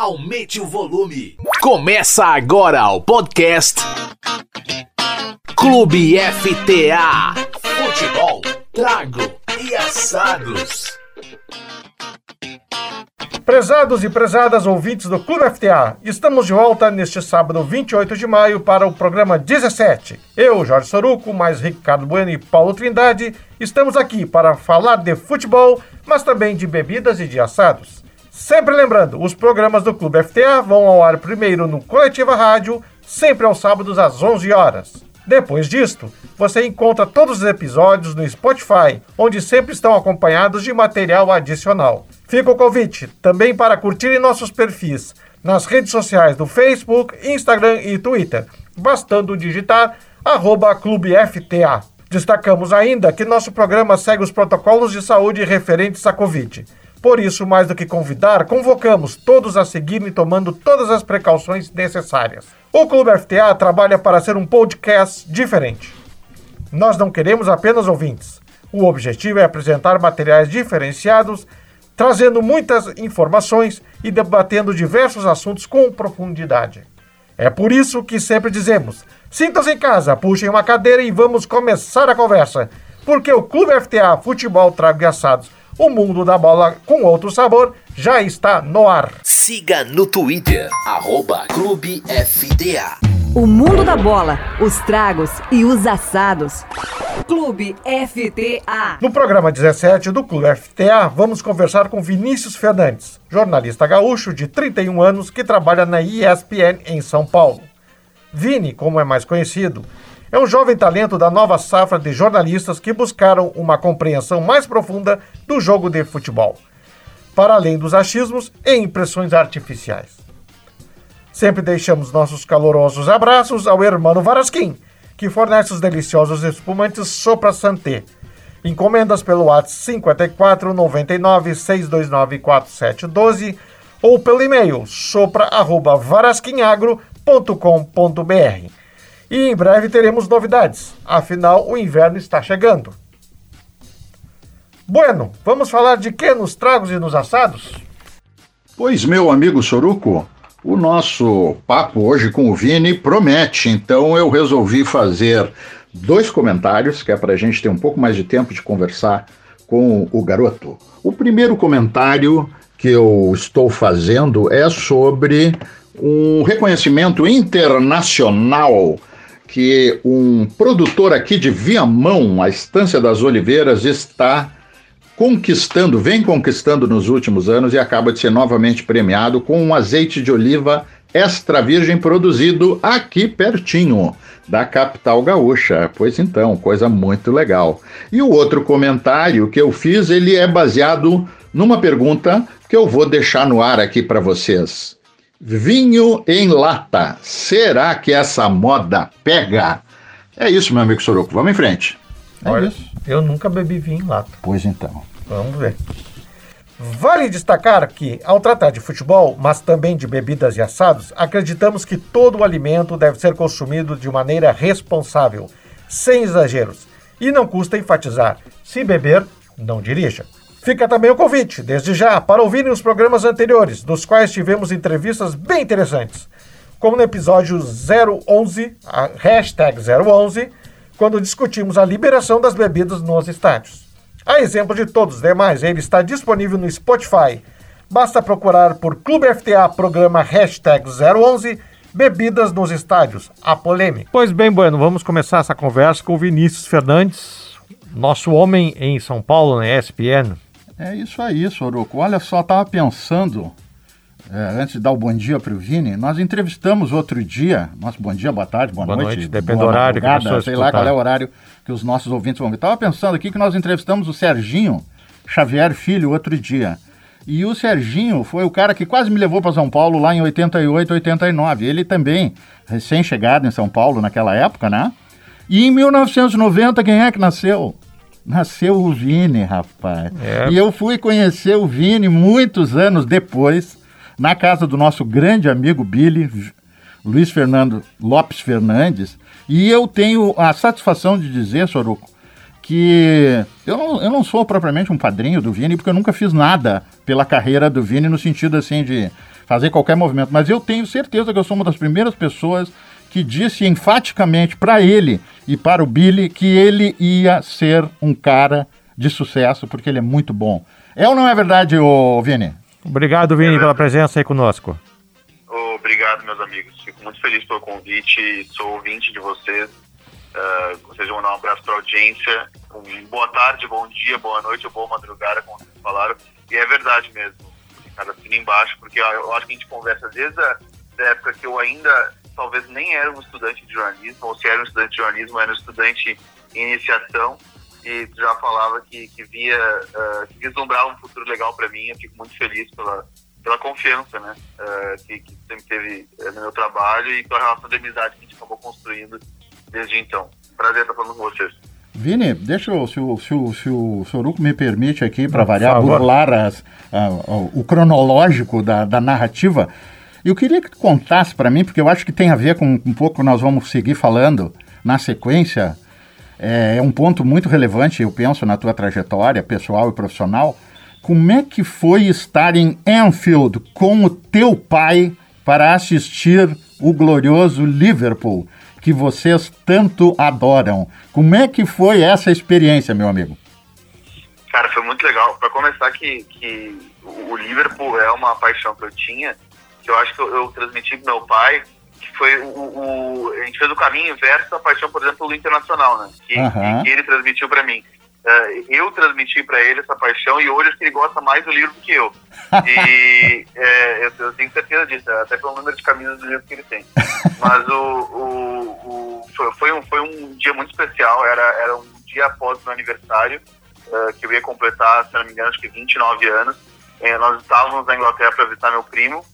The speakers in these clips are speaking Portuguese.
aumente o volume. Começa agora o podcast Clube FTA. Futebol, trago e assados. Prezados e prezadas ouvintes do Clube FTA, estamos de volta neste sábado 28 de maio para o programa 17. Eu, Jorge Soruco, mais Ricardo Bueno e Paulo Trindade, estamos aqui para falar de futebol, mas também de bebidas e de assados. Sempre lembrando, os programas do Clube FTA vão ao ar primeiro no Coletiva Rádio, sempre aos sábados às 11 horas. Depois disto, você encontra todos os episódios no Spotify, onde sempre estão acompanhados de material adicional. Fica o convite também para curtirem nossos perfis nas redes sociais do Facebook, Instagram e Twitter, bastando digitar arroba Clube FTA. Destacamos ainda que nosso programa segue os protocolos de saúde referentes à Covid. Por isso, mais do que convidar, convocamos todos a seguirem tomando todas as precauções necessárias. O Clube FTA trabalha para ser um podcast diferente. Nós não queremos apenas ouvintes. O objetivo é apresentar materiais diferenciados, trazendo muitas informações e debatendo diversos assuntos com profundidade. É por isso que sempre dizemos: sintam-se em casa, puxem uma cadeira e vamos começar a conversa. Porque o Clube FTA Futebol Trago e Assados o mundo da bola com outro sabor já está no ar. Siga no Twitter, arroba Clube FTA. O mundo da bola, os tragos e os assados. Clube FTA. No programa 17 do Clube FTA, vamos conversar com Vinícius Fernandes, jornalista gaúcho de 31 anos que trabalha na ESPN em São Paulo. Vini, como é mais conhecido, é um jovem talento da nova safra de jornalistas que buscaram uma compreensão mais profunda do jogo de futebol, para além dos achismos e impressões artificiais. Sempre deixamos nossos calorosos abraços ao hermano Varasquim, que fornece os deliciosos espumantes Sopra Santé. Encomendas pelo WhatsApp 54 99 629 4712 ou pelo e-mail sopra@varasquinagro.com.br. E em breve teremos novidades, afinal o inverno está chegando. Bueno, vamos falar de que nos tragos e nos assados? Pois, meu amigo Soruco, o nosso papo hoje com o Vini promete, então eu resolvi fazer dois comentários, que é para a gente ter um pouco mais de tempo de conversar com o garoto. O primeiro comentário que eu estou fazendo é sobre um reconhecimento internacional que um produtor aqui de Viamão, a Estância das Oliveiras, está conquistando, vem conquistando nos últimos anos e acaba de ser novamente premiado com um azeite de oliva extra virgem produzido aqui pertinho da capital gaúcha. Pois então, coisa muito legal. E o outro comentário que eu fiz, ele é baseado numa pergunta que eu vou deixar no ar aqui para vocês. Vinho em lata. Será que essa moda pega? É isso, meu amigo Soroco. Vamos em frente. É Olha, isso. Eu nunca bebi vinho em lata. Pois então. Vamos ver. Vale destacar que, ao tratar de futebol, mas também de bebidas e assados, acreditamos que todo o alimento deve ser consumido de maneira responsável, sem exageros. E não custa enfatizar: se beber, não dirija. Fica também o convite, desde já, para ouvirem os programas anteriores, dos quais tivemos entrevistas bem interessantes, como no episódio 011, a hashtag 011, quando discutimos a liberação das bebidas nos estádios. A exemplo de todos os demais, ele está disponível no Spotify. Basta procurar por Clube FTA programa hashtag 011 Bebidas nos Estádios, a polêmica. Pois bem, Bueno, vamos começar essa conversa com o Vinícius Fernandes, nosso homem em São Paulo, na ESPN. É isso aí, Soroco. Olha só, estava pensando, é, antes de dar o bom dia para o Vini, nós entrevistamos outro dia, nosso bom dia, boa tarde, boa, boa noite, noite, depende do horário que sei lá qual é o horário que os nossos ouvintes vão ver. Estava pensando aqui que nós entrevistamos o Serginho Xavier Filho outro dia. E o Serginho foi o cara que quase me levou para São Paulo lá em 88, 89. Ele também, recém-chegado em São Paulo naquela época, né? E em 1990, quem é que nasceu? Nasceu o Vini, rapaz. É. E eu fui conhecer o Vini muitos anos depois, na casa do nosso grande amigo Billy, Luiz Fernando Lopes Fernandes. E eu tenho a satisfação de dizer, Soruco, que eu não, eu não sou propriamente um padrinho do Vini, porque eu nunca fiz nada pela carreira do Vini no sentido assim de fazer qualquer movimento. Mas eu tenho certeza que eu sou uma das primeiras pessoas que disse enfaticamente para ele e para o Billy que ele ia ser um cara de sucesso, porque ele é muito bom. É ou não é verdade, ô Vini? Obrigado, Vini, pela presença aí conosco. Obrigado, meus amigos. Fico muito feliz pelo convite. Sou ouvinte de vocês. Uh, vocês vão dar um abraço para a audiência. Um boa tarde, bom dia, boa noite ou boa madrugada, como vocês falaram. E é verdade mesmo. Cada assina embaixo, porque eu acho que a gente conversa desde a época que eu ainda talvez nem era um estudante de jornalismo, ou se era um estudante de jornalismo, era um estudante em iniciação e já falava que, que via, uh, que vislumbrava um futuro legal para mim. Eu fico muito feliz pela, pela confiança né, uh, que, que, sempre teve uh, no meu trabalho e pela relação de amizade que a gente acabou construindo desde então. Prazer estar falando com vocês. Vini, deixa eu, se o, se o, se o Soruco me permite aqui, para variar, burlar as, o cronológico da, da narrativa. Eu queria que tu contasse para mim, porque eu acho que tem a ver com um pouco nós vamos seguir falando na sequência. É, é um ponto muito relevante, eu penso, na tua trajetória pessoal e profissional. Como é que foi estar em Anfield com o teu pai para assistir o glorioso Liverpool, que vocês tanto adoram? Como é que foi essa experiência, meu amigo? Cara, foi muito legal. Para começar, que, que o Liverpool é uma paixão que eu tinha que eu acho que eu, eu transmiti pro meu pai, que foi o, o, A gente fez o caminho inverso da paixão, por exemplo, do Internacional, né? Que, uhum. que ele transmitiu para mim. Uh, eu transmiti para ele essa paixão e hoje acho que ele gosta mais do livro do que eu. E é, eu, eu, tenho certeza disso, até pelo número de camisas do livro que ele tem. Mas o, o, o foi, foi, um, foi um dia muito especial, era, era um dia após o meu aniversário, uh, que eu ia completar, se não me engano, acho que 29 anos. Uh, nós estávamos na Inglaterra para visitar meu primo,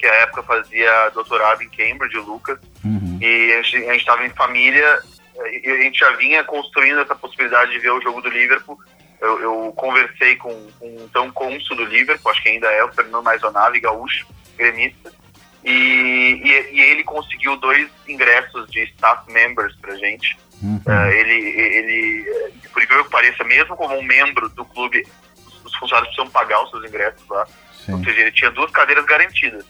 que à época fazia doutorado em Cambridge, Lucas, uhum. e a gente estava em família e a gente já vinha construindo essa possibilidade de ver o jogo do Liverpool. Eu, eu conversei com, com um então cônsul do Liverpool, acho que ainda é o Fernando Maisonave, gaúcho, gremista, e, e, e, ele conseguiu dois ingressos de staff members pra gente. Uhum. Uh, ele, ele, por incrível que pareça, mesmo como um membro do clube, os funcionários precisam pagar os seus ingressos lá. Sim. Ou seja, ele tinha duas cadeiras garantidas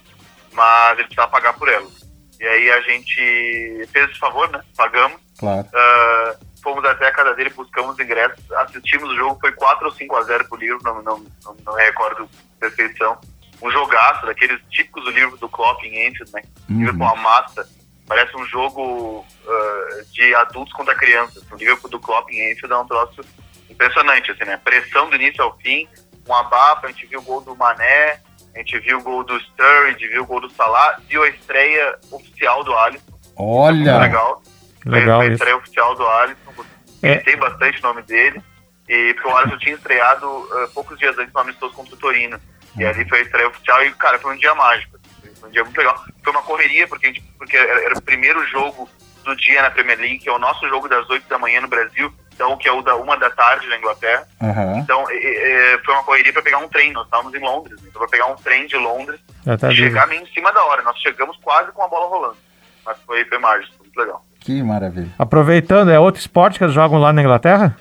mas ele precisava pagar por elas. E aí a gente fez esse favor, né? Pagamos. Claro. Uh, fomos até a casa dele, buscamos ingressos, assistimos o jogo, foi 4 ou 5 a 0 pro livro, não, não, não, não recordo perfeição. Um jogaço, daqueles típicos do livro do Klopp em Enfield, né? Uhum. com a massa. Parece um jogo uh, de adultos contra crianças. O Liverpool do Klopp em Enfield é um troço impressionante, assim, né? Pressão do início ao fim, um abafa, a gente viu o gol do Mané, a gente viu o gol do Sturridge, viu o gol do Salah, viu a estreia oficial do Alisson. Olha! Legal. Legal a estreia oficial do Alisson. É. Tem bastante o nome dele. E porque o Alisson tinha estreado uh, poucos dias antes no amistoso contra o Torino. E ali foi a estreia oficial e, cara, foi um dia mágico. Foi um dia muito legal. Foi uma correria, porque, gente, porque era, era o primeiro jogo do dia na Premier League, que é o nosso jogo das 8 da manhã no Brasil então, que é o da uma da tarde na Inglaterra. Uhum. Então, e, e, foi uma correria para pegar um trem. Nós estávamos em Londres, então para pegar um trem de Londres tá e chegar meio em cima da hora. Nós chegamos quase com a bola rolando. Mas foi, foi mágico, muito legal. Que maravilha. Aproveitando, é outro esporte que eles jogam lá na Inglaterra?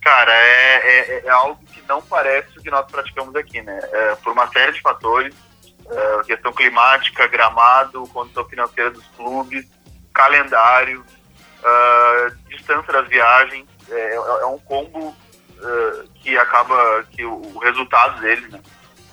Cara, é, é, é algo que não parece o que nós praticamos aqui, né? É, por uma série de fatores, é, questão climática, gramado, condição financeira dos clubes, calendário, uh, distância das viagens, é, é um combo uh, que acaba, que o, o, resultado dele, né,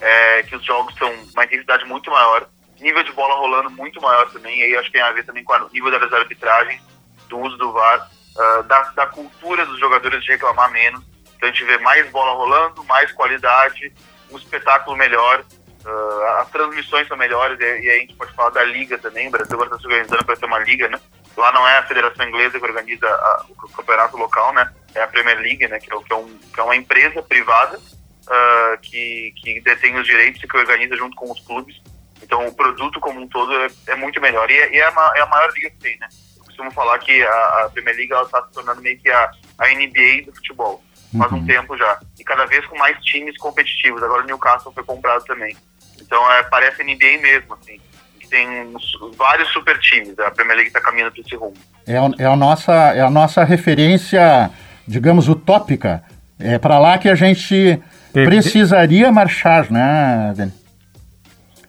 é que os jogos são uma intensidade muito maior, nível de bola rolando muito maior também, e aí acho que tem a ver também com o nível das arbitragens, do uso do VAR, uh, da, da cultura dos jogadores de reclamar menos, então a gente vê mais bola rolando, mais qualidade, um espetáculo melhor, Uh, as transmissões são melhores e, e, aí a gente pode falar da liga também. O Brasil agora está se organizando para ter uma liga, né? Lá não é a Federação Inglesa que organiza a, o campeonato local, né? É a Premier League, né? Que é, que é, um, que é uma empresa privada uh, que, que detém os direitos e que organiza junto com os clubes. Então o produto como um todo é, é muito melhor. E, é, e é, a, é, a, maior liga que tem, né? Eu costumo falar que a, a Premier League está se tornando meio que a, a NBA do futebol. Faz um uhum. tempo já. E cada vez com mais times competitivos. Agora o Newcastle foi comprado também. Então é, parece NBA mesmo, assim tem vários super times. A Premier League está caminhando para esse rumo. É, é, a nossa, é a nossa referência, digamos, utópica. É para lá que a gente precisaria marchar, né, Dani?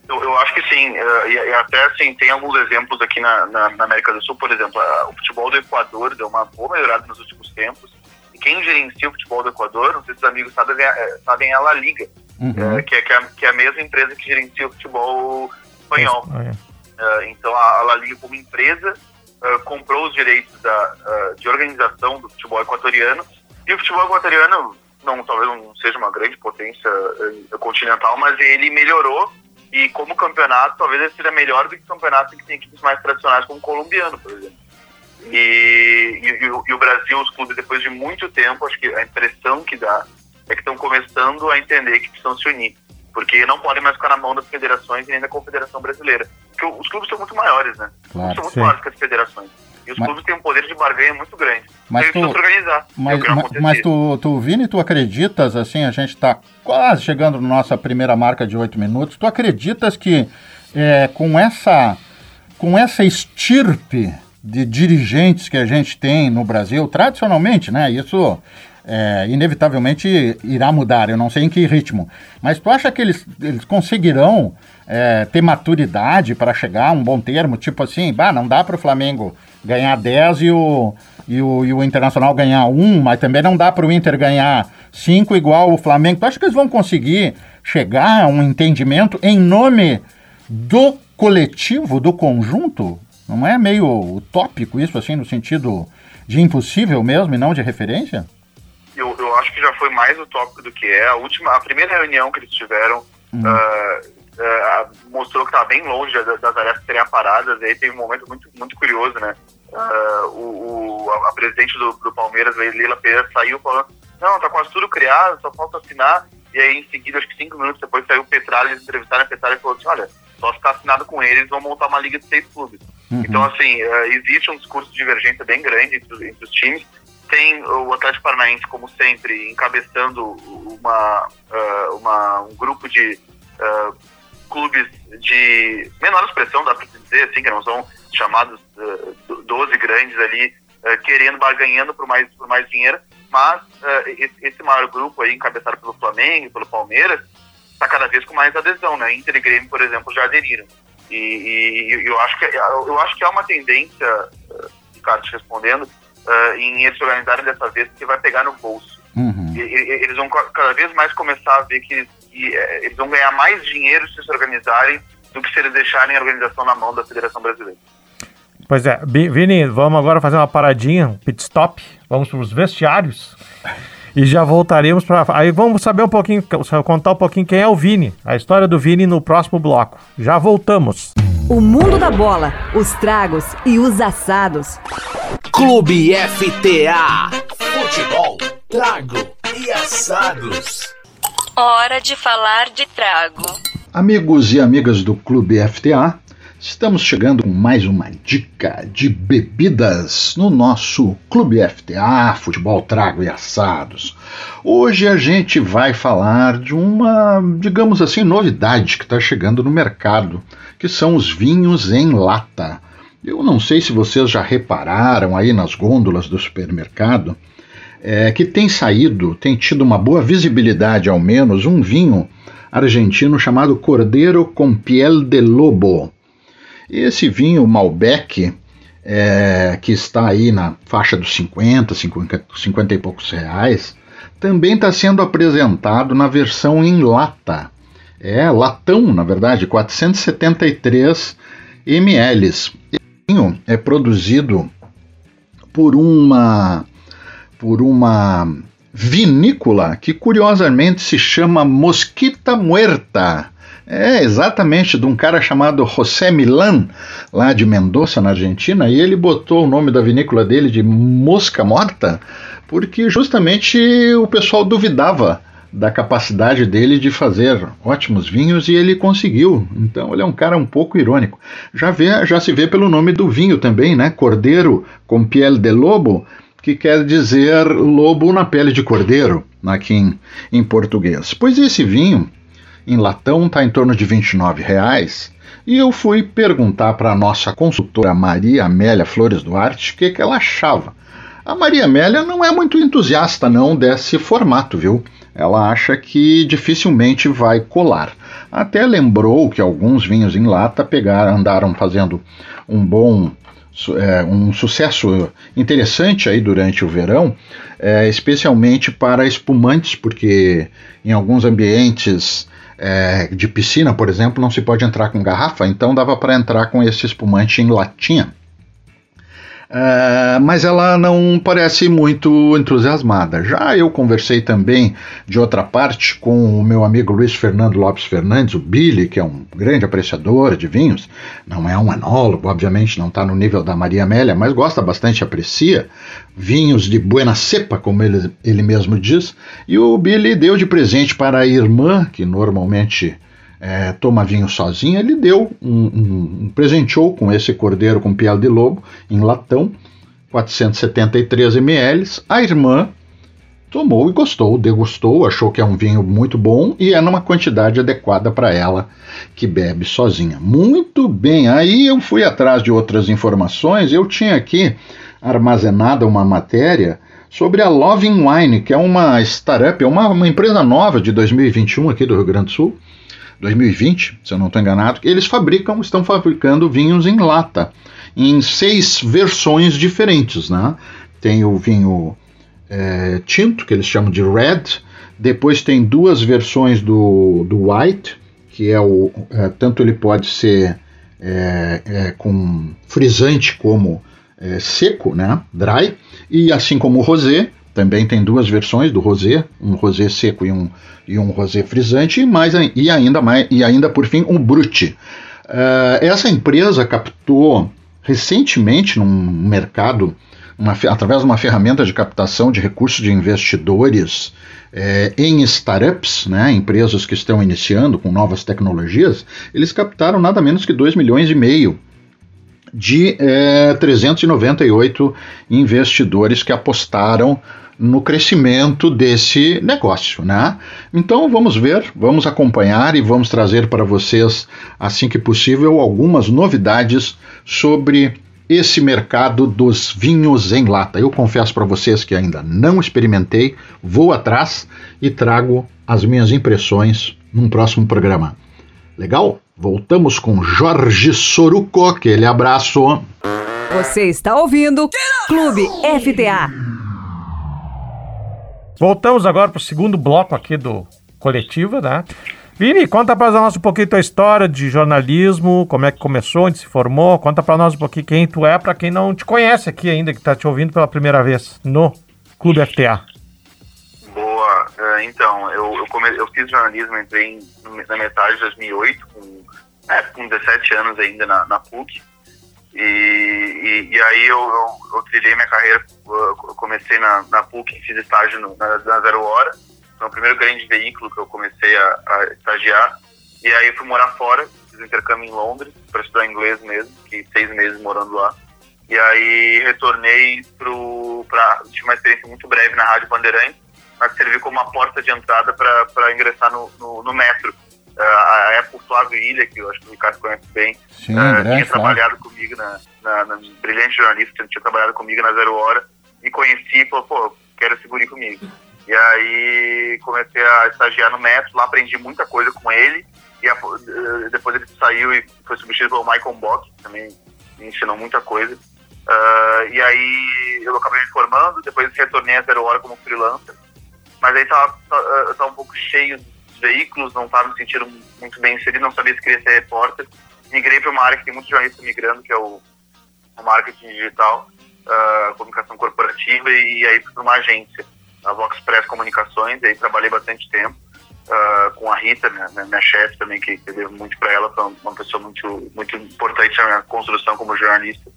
Eu, eu acho que sim, uh, e, e, até assim, tem alguns exemplos aqui na, na, na América do Sul, por exemplo, o futebol do Equador deu uma boa melhorada nos últimos tempos, e quem gerencia o futebol do Equador, não sei se os amigos sabem, é, sabem é a La Liga, uhum. uh, que, é, que, é, que, é, a mesma empresa que gerencia o futebol espanhol. então a, a, La Liga como empresa comprou os direitos da, de organização do futebol equatoriano, e o futebol equatoriano não, talvez não seja uma grande potência continental, mas ele melhorou e como campeonato, talvez ele seja melhor do que campeonato que tem equipes mais tradicionais, como o colombiano, por exemplo. E, e, e, o Brasil, os clubes, depois de muito tempo, acho que a impressão que dá é que estão começando a entender que precisam se unir. Porque não podem mais ficar na mão das federações e nem da Confederação Brasileira. Porque os clubes são muito maiores, né? Claro, são muito sim. maiores que as federações. E os mas, clubes têm um poder de barganha muito grande. Mas tu, organizar. Mas, mas, mas, tu, tu, Vini, tu acreditas, assim, a gente está quase chegando na nossa primeira marca de oito minutos, tu acreditas que é, com, essa, com essa estirpe de dirigentes que a gente tem no Brasil, tradicionalmente, né, isso é, inevitavelmente irá mudar, eu não sei em que ritmo, mas tu acha que eles, eles conseguirão é, ter maturidade para chegar a um bom termo, tipo assim, bah, não dá para o Flamengo ganhar 10 e o, e o, e o Internacional ganhar 1, mas também não dá para o Inter ganhar 5 igual o Flamengo. Tu acha que eles vão conseguir chegar a um entendimento em nome do coletivo, do conjunto? Não é meio utópico isso, assim, no sentido de impossível mesmo e não de referência? Eu, eu acho que já foi mais utópico do que é. A última, a primeira reunião que eles tiveram hum. uh, uh, mostrou que estava bem longe das, das áreas serem aparadas. E aí teve um momento muito, muito curioso, né? Uh, o, o, a presidente do, do Palmeiras, Leila Pereira, saiu falando: não, tá quase tudo criado, só falta assinar. E aí, em seguida, acho que cinco minutos depois, saiu o Petralha, eles entrevistaram a Petralha e falou assim: olha, só ficar assinado com eles, vão montar uma liga de seis clubes. Uhum. Então, assim, uh, existe um discurso de divergência bem grande entre, entre, os times. Tem o Atlético Paranaense, como sempre, encabeçando uma, uh, uma um grupo de clubes de menor expressão, dá para dizer assim, que não são chamados uh, 12 grandes ali, uh, querendo, barganhando por mais, por mais dinheiro, mas uh, esse, esse, maior grupo aí, encabeçado pelo Flamengo, pelo Palmeiras, está cada vez com mais adesão, né? Inter e Grêmio, por exemplo, já aderiram. E, e eu, acho que, eu acho que há uma tendência, uh, Ricardo, respondendo, uh, em eles se organizarem dessa vez, que vai pegar no bolso. Uhum. E, e, eles vão cada vez mais começar a ver que, que eles vão ganhar mais dinheiro se se organizarem do que se eles deixarem a organização na mão da Federação Brasileira. Pois é, Vini, vamos agora fazer uma paradinha, um pit stop, vamos para os vestiários e já voltaremos para. Aí vamos saber um pouquinho, contar um pouquinho quem é o Vini, a história do Vini no próximo bloco. Já voltamos. O mundo da bola, os tragos e os assados. Clube FTA. Futebol, trago e assados. Hora de falar de trago. Amigos e amigas do Clube FTA, Estamos chegando com mais uma dica de bebidas no nosso Clube FTA, Futebol Trago e Assados. Hoje a gente vai falar de uma, digamos assim, novidade que está chegando no mercado, que são os vinhos em lata. Eu não sei se vocês já repararam aí nas gôndolas do supermercado, é, que tem saído, tem tido uma boa visibilidade ao menos, um vinho argentino chamado Cordeiro com Piel de Lobo. Esse vinho Malbec, é, que está aí na faixa dos 50, 50, 50 e poucos reais, também está sendo apresentado na versão em lata. É, latão, na verdade, 473 ml. Vinho é produzido por uma por uma vinícola que curiosamente se chama Mosquita Muerta. É, exatamente, de um cara chamado José Milan, lá de Mendoza, na Argentina, e ele botou o nome da vinícola dele de Mosca Morta, porque justamente o pessoal duvidava da capacidade dele de fazer ótimos vinhos e ele conseguiu. Então ele é um cara um pouco irônico. Já, vê, já se vê pelo nome do vinho também, né? Cordeiro com piel de lobo, que quer dizer lobo na pele de cordeiro, aqui em, em português. Pois esse vinho em latão está em torno de R$ 29,00. E eu fui perguntar para a nossa consultora Maria Amélia Flores Duarte o que, que ela achava. A Maria Amélia não é muito entusiasta não desse formato, viu? Ela acha que dificilmente vai colar. até lembrou que alguns vinhos em lata pegaram, andaram fazendo um bom é, um sucesso interessante aí durante o verão, é, especialmente para espumantes, porque em alguns ambientes é, de piscina, por exemplo, não se pode entrar com garrafa, então dava para entrar com esse espumante em latinha. Uh, mas ela não parece muito entusiasmada. Já eu conversei também, de outra parte, com o meu amigo Luiz Fernando Lopes Fernandes, o Billy, que é um grande apreciador de vinhos, não é um enólogo, obviamente não está no nível da Maria Amélia, mas gosta bastante, aprecia vinhos de buena cepa, como ele, ele mesmo diz, e o Billy deu de presente para a irmã, que normalmente é, toma vinho sozinha, ele deu um, um, um, presenteou com esse cordeiro com piel de lobo em latão, 473 ml. A irmã tomou e gostou, degustou, achou que é um vinho muito bom e é numa quantidade adequada para ela que bebe sozinha. Muito bem, aí eu fui atrás de outras informações, eu tinha aqui armazenada uma matéria sobre a Loving Wine, que é uma startup, é uma, uma empresa nova de 2021 aqui do Rio Grande do Sul, 2020, se eu não estou enganado, eles fabricam, estão fabricando vinhos em lata, em seis versões diferentes, né? Tem o vinho é, tinto, que eles chamam de red, depois tem duas versões do, do white, que é o é, tanto ele pode ser é, é com frisante como é, seco, né, dry, e assim como o rosé, também tem duas versões do rosé, um rosé seco e um, e um rosé frisante, e, mais, e, ainda, mais, e ainda por fim um brut. Uh, essa empresa captou recentemente num mercado, uma, através de uma ferramenta de captação de recursos de investidores é, em startups, né, empresas que estão iniciando com novas tecnologias, eles captaram nada menos que 2 milhões e meio de é, 398 investidores que apostaram no crescimento desse negócio, né? Então vamos ver, vamos acompanhar e vamos trazer para vocês, assim que possível, algumas novidades sobre esse mercado dos vinhos em lata. Eu confesso para vocês que ainda não experimentei, vou atrás e trago as minhas impressões num próximo programa. Legal? Voltamos com Jorge Soruco, aquele abraço. Você está ouvindo Clube FTA. Voltamos agora para o segundo bloco aqui do Coletiva, né? Vini, conta para nós um pouquinho tua história de jornalismo, como é que começou, onde se formou, conta para nós um pouquinho quem tu é, para quem não te conhece aqui ainda, que está te ouvindo pela primeira vez no Clube FTA. Boa, é, então, eu, eu, come, eu fiz jornalismo, entrei na metade de 2008, com, é, com 17 anos ainda na, na PUC, e, e, e, aí eu, eu, eu, trilhei minha carreira, eu comecei na, na PUC, fiz estágio no, na, na, Zero Hora, foi o primeiro grande veículo que eu comecei a, a estagiar, e aí fui morar fora, fiz intercâmbio em Londres, para estudar inglês mesmo, fiquei seis meses morando lá, e aí retornei para tive uma experiência muito breve na Rádio Bandeirantes, mas serviu como uma porta de entrada para ingressar no, no, no metro, Uh, a época Flávio Ilha, que eu acho que o Ricardo conhece bem, Sim, uh, tinha trabalhado comigo na, na, na, brilhante jornalista, tinha trabalhado comigo na Zero Hora, e conheci e falou, pô, quero seguir comigo. E aí comecei a estagiar no Metro, lá aprendi muita coisa com ele, e a, uh, depois ele saiu e foi substituído pelo Michael Bock, que também me ensinou muita coisa. Uh, e aí eu acabei me formando, depois retornei a Zero Hora como freelancer, mas aí tava, tava um pouco cheio veículos, não estava me sentindo muito bem inserido, não sabia se queria ser repórter. Migrei para uma área que tem muitos jornalistas migrando, que é o, o marketing digital, uh, comunicação corporativa, e, e aí para uma agência, a Vox Press Comunicações, e aí trabalhei bastante tempo. Uh, com a Rita, minha, minha chefe também, que, que devo muito para ela, foi uma pessoa muito, muito importante na minha construção como jornalista.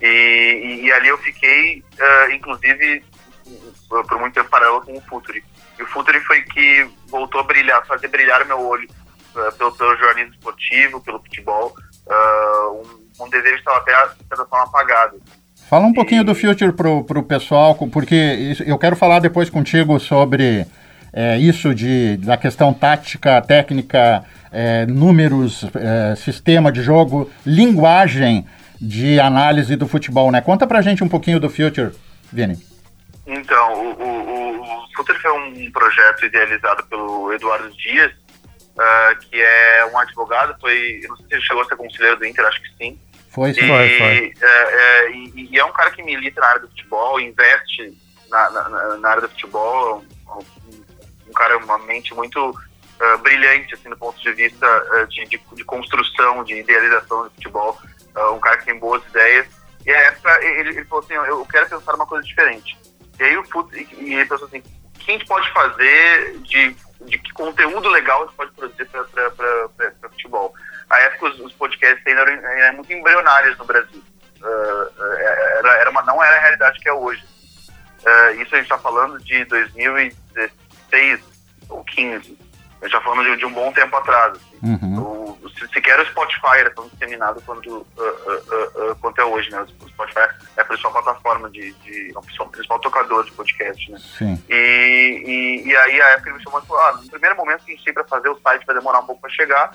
E, e, e ali eu fiquei, uh, inclusive, por muito tempo paralelo com o Futuri. E o Futuri foi que voltou a brilhar, fazer brilhar o meu olho uh, pelo, pelo jornalismo esportivo, pelo futebol. Uh, um, um, desejo estava até, de certa forma, apagado. Fala um e... pouquinho do Future pro, pro pessoal, porque eu quero falar depois contigo sobre é, isso de, da questão tática, técnica, é, números, é, sistema de jogo, linguagem de análise do futebol, né? Conta pra gente um pouquinho do Future, Vini. Então, o, o, o foi um projeto idealizado pelo Eduardo Dias, uh, que é um advogado, foi, não sei se ele chegou a ser conselheiro do Inter, acho que sim. Foi, e, foi, foi. É, e, e, é um cara que milita na área do futebol, investe na, na, na área do futebol, um, um, cara, uma mente muito uh, brilhante, assim, do ponto de vista uh, de, de, de, construção, de idealização do futebol, um cara que tem boas ideias. E a época, ele, ele falou assim, eu quero pensar uma coisa diferente. E aí o e ele pensou assim, o que a gente pode fazer de, de que conteúdo legal a gente pode produzir para futebol? A época os, os podcasts ainda eram, eram, muito embrionários no Brasil. Uh, era, era uma, não era a realidade que é hoje. Uh, isso a gente está falando de 2016 ou 15. A gente está falando de, de, um bom tempo atrás. Assim. Uhum. O, se, sequer o Spotify era tão disseminado quanto, uh, quanto é hoje, né? O Spotify principal plataforma de, de é o principal tocador de podcast, né? Sim. E, e, e, aí a época ele me chamou e falou, ah, no primeiro momento que a gente tem para fazer o site vai demorar um pouco para chegar,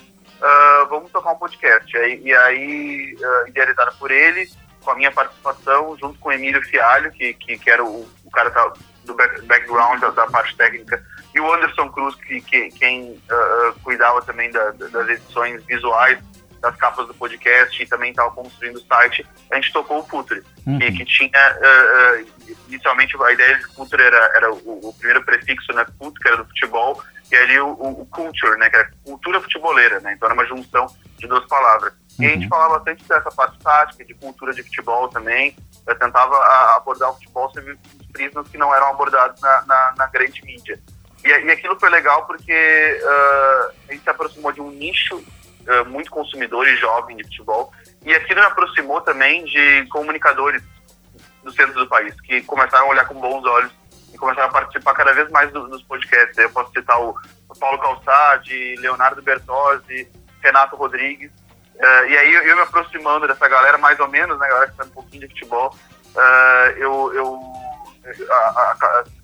vamos tocar um podcast. E, e aí, idealizado por ele, com a minha participação, junto com o Emílio Fialho, que, que, que era o, o cara do background, da, da parte técnica, e o Anderson Cruz, que, que quem uh, cuidava também da, das edições visuais das capas do podcast e também estava construindo o site, a gente tocou o Futre, uhum. que, que, tinha, uh, uh, inicialmente a ideia de Futre era, era o, o, primeiro prefixo, né, Fut, que era do futebol, e ali o, o, Culture, né, que era cultura futeboleira, né, então era uma junção de duas palavras. Uhum. E a gente uhum. falava bastante dessa parte tática, de cultura de futebol também, eu tentava abordar o futebol os prismas que não eram abordados na, na, na grande mídia. E, e aquilo foi legal porque uh, a gente se aproximou de um nicho uh, muito consumidor e jovem de futebol. E aquilo me aproximou também de comunicadores do centro do país, que começaram a olhar com bons olhos e começaram a participar cada vez mais do, dos podcasts. Eu posso citar o, o Paulo Calçade, Leonardo Bertozzi, Renato Rodrigues. Uh, e aí eu, eu, me aproximando dessa galera, mais ou menos, né, galera que sabe um pouquinho de futebol, eu, eu a,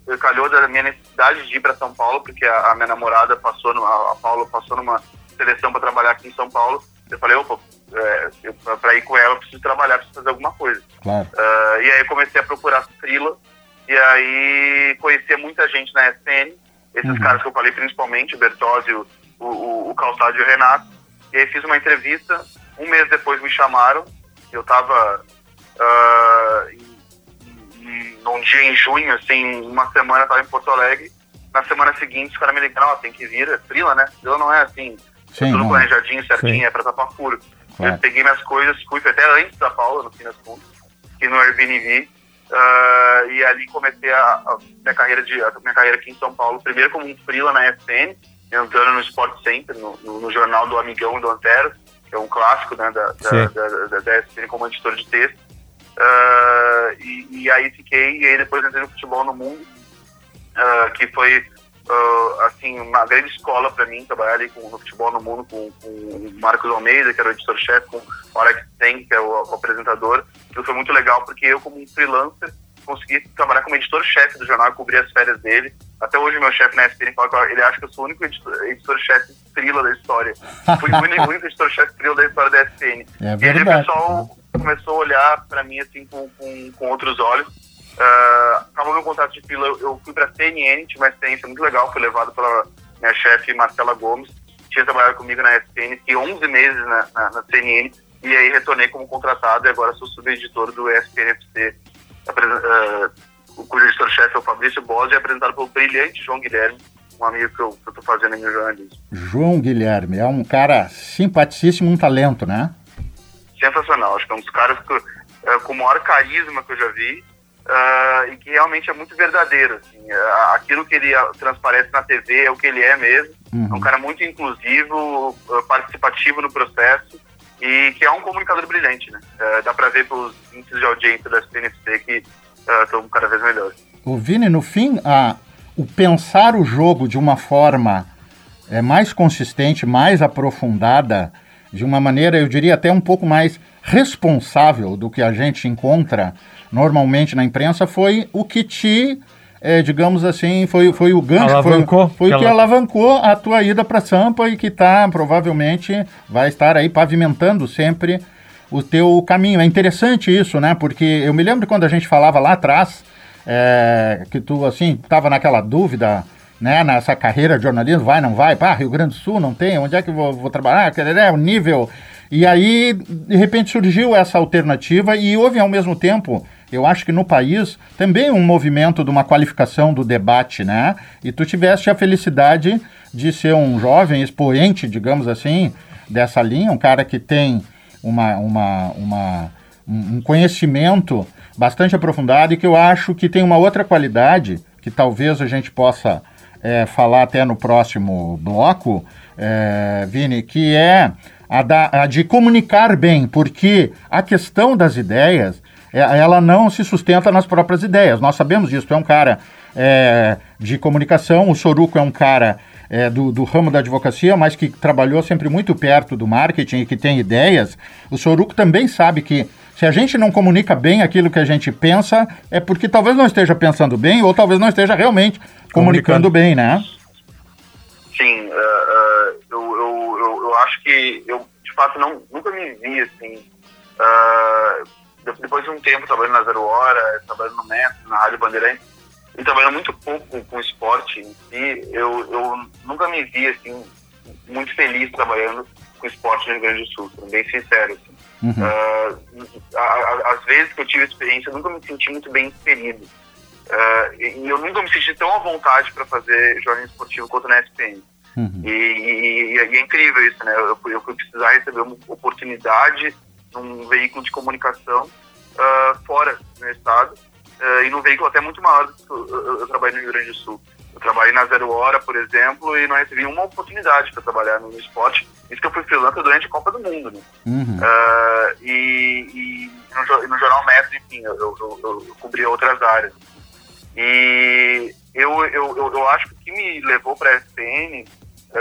a, calhou da minha necessidade de ir para São Paulo, porque a, a, minha namorada passou, no, a, a Paula passou numa seleção para trabalhar aqui em São Paulo. Eu falei, opa, é, para ir com ela eu preciso trabalhar, preciso fazer alguma coisa. Claro. Uh, e aí eu comecei a procurar frila, e aí conhecia muita gente na SPN, esses uhum. caras que eu falei principalmente, o Bertozzi, o, o, o Calçado e o Renato. E aí fiz uma entrevista, um mês depois me chamaram, eu estava uh, em num dia em junho, assim, uma semana eu tava em Porto Alegre. Na semana seguinte, os caras me ligaram, ó, tem que vir, é frila, né? Frila não é assim, Sim, tudo planejadinho, certinho, Sim. é pra tapar furo. Claro. Eu peguei minhas coisas, fui até antes da Paula, no fim das contas, aqui no Airbnb. Uh, e ali comecei a, a, minha carreira de a minha carreira aqui em São Paulo, primeiro como um frila na SPN, entrando no Sport Center, no, no, no jornal do Amigão do Antero, que é um clássico né, da, da, da, da, da SPN como editor de texto. Uh, e, e, aí fiquei, e aí depois entrei no futebol no mundo, uh, que foi uh, assim uma grande escola para mim trabalhar ali com, no futebol no mundo com, com o Marcos Almeida, que era o editor-chefe, com o Alex Ten, que é o, o apresentador. Isso foi muito legal porque eu, como um freelancer, consegui trabalhar como editor-chefe do jornal, cobrir as férias dele. Até hoje, meu chefe na SPN fala que ele acha que eu sou o único editor-chefe frila da história. Fui o único, único editor-chefe frila da história da SPN. É e aí o pessoal começou a olhar para mim assim com, com, com outros olhos. Uh, acabou meu contrato de fila, eu fui para CNN, tive uma experiência muito legal, fui levado pela minha chefe Marcela Gomes, tinha trabalhado comigo na SPN, fiquei 11 meses na, na, na, CNN, e aí retornei como contratado e agora sou subeditor do SPNFC, uh, cujo editor-chefe é o Fabrício Bose, e apresentado pelo brilhante João Guilherme, um amigo que eu estou fazendo em meu jornalismo. João Guilherme, é um cara simpaticíssimo, um talento, né? sensacional. Acho que é um dos caras que, é, com o maior carisma que eu já vi uh, e que realmente é muito verdadeiro. Assim, uh, aquilo que ele transparece na TV é o que ele é mesmo. Uhum. É um cara muito inclusivo, participativo no processo e que é um comunicador brilhante. Né? dá para ver pelos índices de audiência da CNFC que estão cada vez melhores. O Vini, no fim, a, o pensar o jogo de uma forma é, mais consistente, mais aprofundada, de uma maneira, eu diria, até um pouco mais responsável do que a gente encontra normalmente na imprensa, foi o que te, é, digamos assim, foi, foi o gancho, alavancou, foi, foi o que alavancou a tua ida para Sampa e que está, provavelmente, vai estar aí pavimentando sempre o teu caminho. É interessante isso, né? Porque eu me lembro quando a gente falava lá atrás, é, que tu, assim, estava naquela dúvida né, nessa carreira de jornalismo, vai, não vai, pá, Rio Grande do Sul não tem, onde é que eu vou, vou trabalhar, é o nível. E aí, de repente, surgiu essa alternativa e houve ao mesmo tempo, eu acho que no país, também um movimento de uma qualificação do debate, né? E tu tiveste a felicidade de ser um jovem expoente, digamos assim, dessa linha, um cara que tem uma, uma, uma, um conhecimento bastante aprofundado e que eu acho que tem uma outra qualidade que talvez a gente possa é, falar até no próximo bloco, é, Vini, que é a, da, a de comunicar bem, porque a questão das ideias ela não se sustenta nas próprias ideias. Nós sabemos disso. Tu é um cara é, de comunicação, o Soruco é um cara é, do, do, ramo da advocacia, mas que trabalhou sempre muito perto do marketing e que tem ideias. O Soruco também sabe que se a gente não comunica bem aquilo que a gente pensa, é porque talvez não esteja pensando bem ou talvez não esteja realmente comunicando, comunicando. bem, né? Sim, uh, uh, eu, eu, eu, eu, acho que eu, de fato, não, nunca me vi assim. Uh, depois de um tempo trabalhando na Zero Hora, trabalhando no Mestre, na Rádio Bandeirantes, e trabalhando muito pouco com, esporte em si, eu, eu nunca me vi assim, muito feliz trabalhando com esporte no Rio Grande do Sul, sendo bem sincero. Assim. Uhum. Uh, às vezes que eu tive experiência, eu nunca me senti muito bem inserido. Uh, e eu nunca me senti tão à vontade para fazer jornalismo esportivo quanto na SPN. Uhum. E, e, e, é incrível isso, né? Eu, eu fui precisar receber uma oportunidade num veículo de comunicação uh, fora do estado uh, e num veículo até muito maior do que eu, eu, eu, trabalho no Rio Grande do Sul. Eu trabalhei na Zero Hora, por exemplo, e não recebi uma oportunidade para trabalhar no esporte. Isso que eu fui freelancer durante a Copa do Mundo, né? Uhum. Uh, e, e no, no, Jornal Mestre, enfim, eu, eu, eu, cobri outras áreas. E eu, eu, eu, eu acho que o que me levou para a SPN,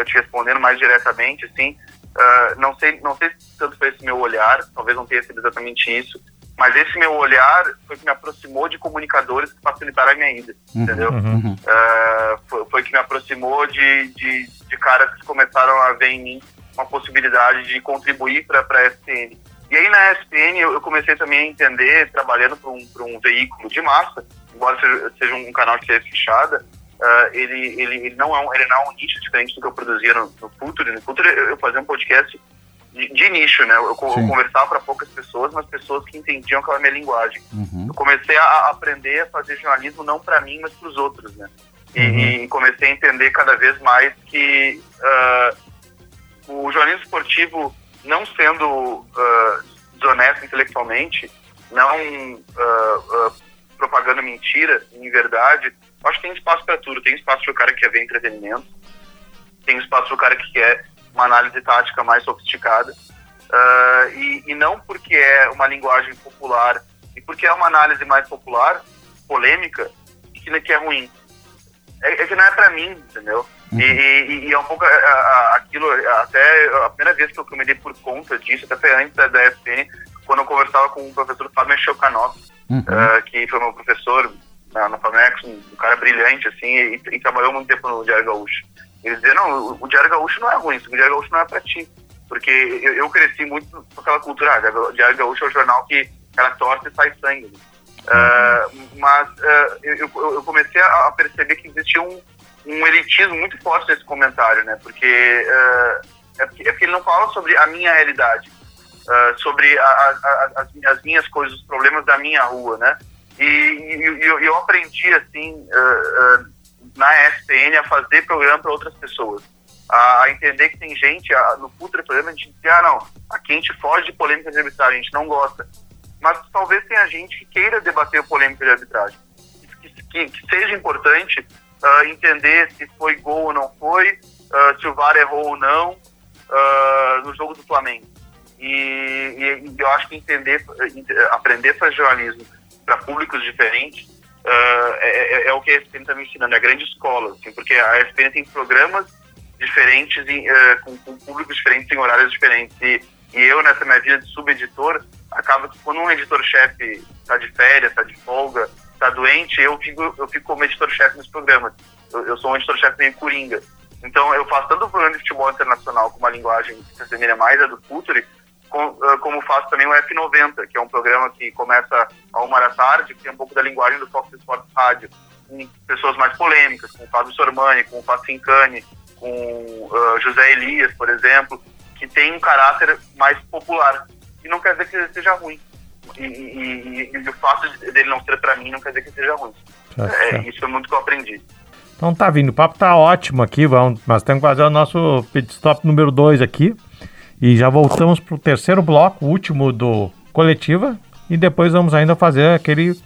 te respondendo mais diretamente, assim, uh, não, sei, não sei se tanto foi esse meu olhar, talvez não tenha sido exatamente isso, mas esse meu olhar foi que me aproximou de comunicadores que facilitaram a minha ida, uhum, entendeu? Uhum. Uh, foi, foi, que me aproximou de, de, de, caras que começaram a ver em mim uma possibilidade de contribuir para a SPN. E aí na SPN eu, eu, comecei também a entender, trabalhando para um, um veículo de massa, embora seja, seja um canal de TV fechada, uh, ele, ele, ele, não é um, ele não é um nicho diferente do que eu produzia no, no Futuro. No Futuro eu fazia um podcast de, de nicho, né? Eu, eu conversava para poucas pessoas, mas pessoas que entendiam aquela minha linguagem. Uhum. Eu comecei a aprender a fazer jornalismo não para mim, mas para os outros, né? E, uhum. e, comecei a entender cada vez mais que uh, o jornalismo esportivo, não sendo uh, desonesto intelectualmente, não propagando mentira, em verdade, acho que tem espaço para tudo. Tem espaço para o cara que quer ver entretenimento, tem espaço para o cara que quer uma análise tática mais sofisticada. Uh, e, e, não porque é uma linguagem popular e porque é uma análise mais popular, polêmica, que, que é ruim. É, é que não é para mim, entendeu? Uhum. E, e, e, é um pouco aquilo, até a primeira vez que eu, me dei por conta disso, até foi antes da, da SPN, quando eu conversava com o professor Fábio Chocanov, uhum. uh, que foi meu professor na, na Famex, um, um, cara brilhante, assim, e, e, trabalhou muito tempo no Diário Gaúcho. Ele dizia, não, o, o Diário Gaúcho não é ruim, o Diário Gaúcho não é para ti. Porque eu, eu, cresci muito com aquela cultura, ah, o Diário Gaúcho é o jornal que ela torce e sai sangue. Uh, mas uh, eu, eu, comecei a, perceber que existia um, um elitismo muito forte nesse comentário, né? Porque, uh, é porque, é porque ele não fala sobre a minha realidade, sobre a, a, as, as, minhas coisas, os problemas da minha rua, né? E, e eu, eu, aprendi, assim, na ESPN a fazer programa para outras pessoas. A, a, entender que tem gente, a, no futuro programa, a gente diz, ah, não, aqui a gente foge de polêmica de arbitragem, a gente não gosta. Mas talvez tenha gente que queira debater polêmica de arbitragem. Que, que, que seja importante uh, entender se foi gol ou não foi, uh, se o VAR errou ou não uh, no jogo do Flamengo. E, e, e, eu acho que entender, aprender a fazer jornalismo para públicos diferentes uh, é, é, o que a ESPN está me ensinando, é a grande escola, assim, porque a ESPN tem programas diferentes, em, uh, com, com, públicos diferentes, em horários diferentes. E, e eu, nessa minha vida de subeditor, acaba que quando um editor-chefe está de férias, está de folga, está doente, eu fico, eu fico como editor-chefe nos programas. Eu, eu, sou um editor-chefe meio coringa. Então, eu faço tanto o programa de futebol internacional com uma linguagem que se assemelha mais à do Futuri, como faço também o F90, que é um programa que começa a uma da tarde, que tem um pouco da linguagem do Fox Sports Rádio. com pessoas mais polêmicas, com o Fábio Sormani, com o Facincani, com uh, José Elias, por exemplo, que tem um caráter mais popular. E não quer dizer que seja ruim. E, e, e, e o fato dele não ser para mim não quer dizer que seja ruim. É, isso é muito que eu aprendi. Então tá vindo, o papo tá ótimo aqui, vamos, mas temos que fazer o nosso pit stop número 2 aqui. E já voltamos pro terceiro bloco, o último do Coletiva. E depois vamos ainda fazer aquele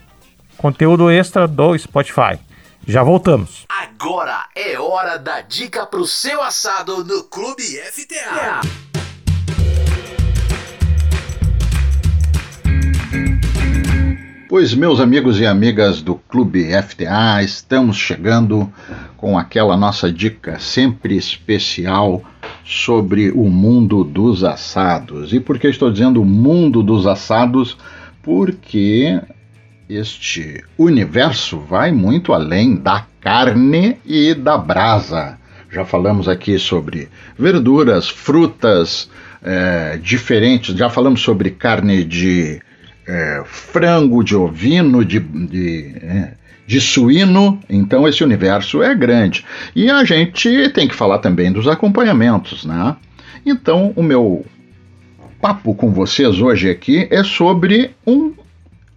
conteúdo extra do Spotify. Já voltamos. Agora é hora da dica pro seu assado no Clube FTA. Pois, meus amigos e amigas do Clube FTA, estamos chegando com aquela nossa dica sempre especial sobre o mundo dos assados. E por que estou dizendo mundo dos assados? Porque este universo vai muito além da carne e da brasa. Já falamos aqui sobre verduras, frutas é, diferentes, já falamos sobre carne de é, frango, de ovino, de, de, é, de suíno, então esse universo é grande. E a gente tem que falar também dos acompanhamentos, né? Então, o meu papo com vocês hoje aqui é sobre um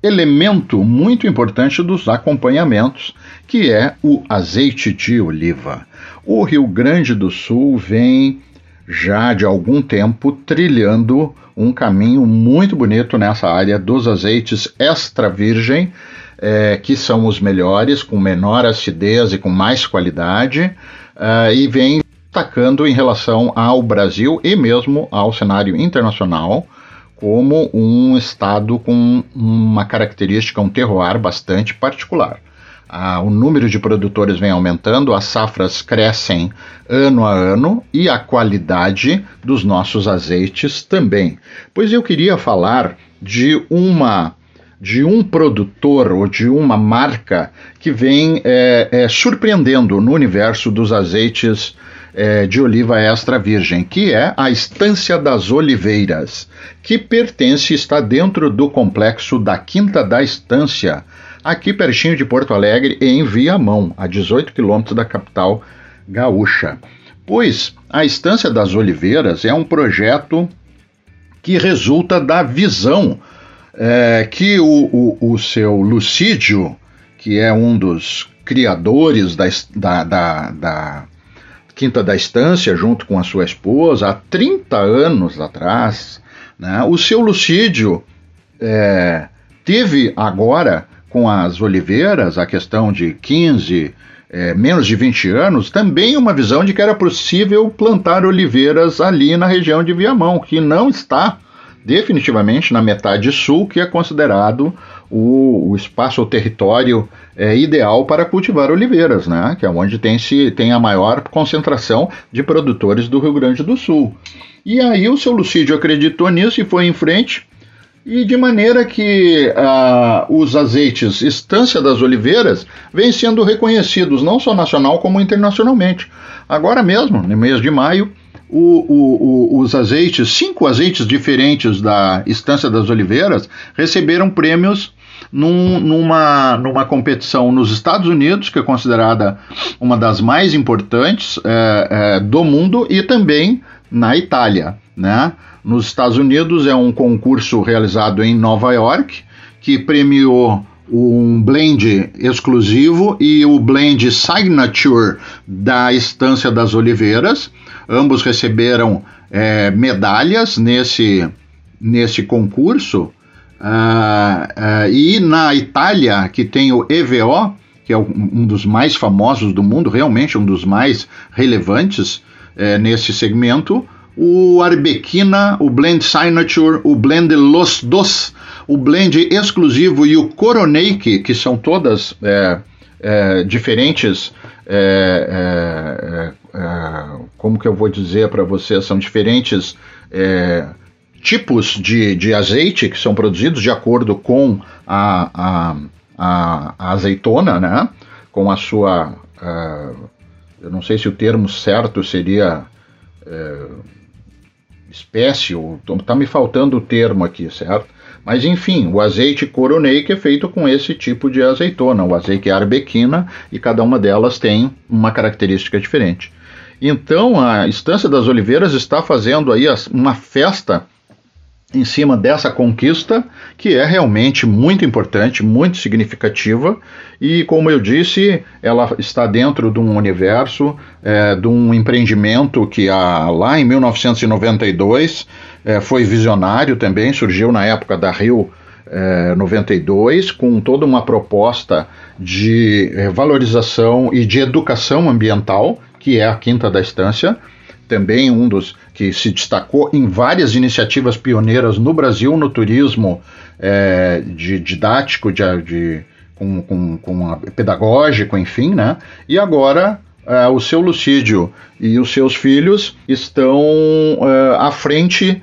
elemento muito importante dos acompanhamentos, que é o azeite de oliva. O Rio Grande do Sul vem já de algum tempo trilhando um caminho muito bonito nessa área dos azeites extra virgem, é, que são os melhores, com menor acidez e com mais qualidade, uh, e vem destacando em relação ao Brasil e mesmo ao cenário internacional como um estado com uma característica, um terroir bastante particular. Ah, o número de produtores vem aumentando, as safras crescem ano a ano e a qualidade dos nossos azeites também. Pois eu queria falar de uma de um produtor ou de uma marca que vem é, é, surpreendendo no universo dos azeites é, de oliva extra virgem, que é a Estância das Oliveiras, que pertence, está dentro do complexo da Quinta da Estância, aqui pertinho de Porto Alegre, em Viamão, a 18 quilômetros da capital gaúcha. Pois a Estância das Oliveiras é um projeto que resulta da visão é, que o, o, o, seu Lucídio, que é um dos criadores da, da, da, da Quinta da Estância, junto com a sua esposa, há 30 anos atrás. Né? O seu Lucídio é, teve agora, com as oliveiras, a questão de 15, é, menos de 20 anos, também uma visão de que era possível plantar oliveiras ali na região de Viamão, que não está definitivamente na metade sul, que é considerado o, o espaço, o território é, ideal para cultivar oliveiras, né? que é onde tem, se, tem a maior concentração de produtores do Rio Grande do Sul. E aí o seu Lucídio acreditou nisso e foi em frente, e de maneira que ah, os azeites Estância das Oliveiras vêm sendo reconhecidos não só nacional como internacionalmente. Agora mesmo, no mês de maio, o, o, o, os azeites, cinco azeites diferentes da Estância das Oliveiras, receberam prêmios num, numa, numa competição nos Estados Unidos, que é considerada uma das mais importantes é, é, do mundo, e também na Itália. Né? Nos Estados Unidos é um concurso realizado em Nova York, que premiou um blend exclusivo e o blend signature da Estância das Oliveiras. Ambos receberam é, medalhas nesse, nesse concurso. Uh, uh, e na Itália, que tem o EVO, que é um dos mais famosos do mundo, realmente um dos mais relevantes é, nesse segmento, o Arbequina, o Blend Signature, o Blend Los Dos, o Blend exclusivo e o Coroneike, que são todas é, é, diferentes é, é, como que eu vou dizer para vocês, são diferentes tipos de, de azeite que são produzidos de acordo com a, a, a, a azeitona, né? Com a sua. Uh, eu não sei se o termo certo seria uh, espécie, ou tá me faltando o termo aqui, certo? Mas enfim, o azeite coroneik é feito com esse tipo de azeitona, o azeite arbequina, e cada uma delas tem uma característica diferente. Então a Estância das Oliveiras está fazendo aí uma festa em cima dessa conquista, que é realmente muito importante, muito significativa, e como eu disse, ela está dentro de um universo, é, de um empreendimento que há, lá em 1992 é, foi visionário também, surgiu na época da Rio é, 92, com toda uma proposta de é, valorização e de educação ambiental, que é a Quinta da Estância, também um dos que se destacou em várias iniciativas pioneiras no Brasil no turismo é, de didático, de, de com, com, com pedagógico, enfim, né? E agora é, o seu Lucídio e os seus filhos estão é, à frente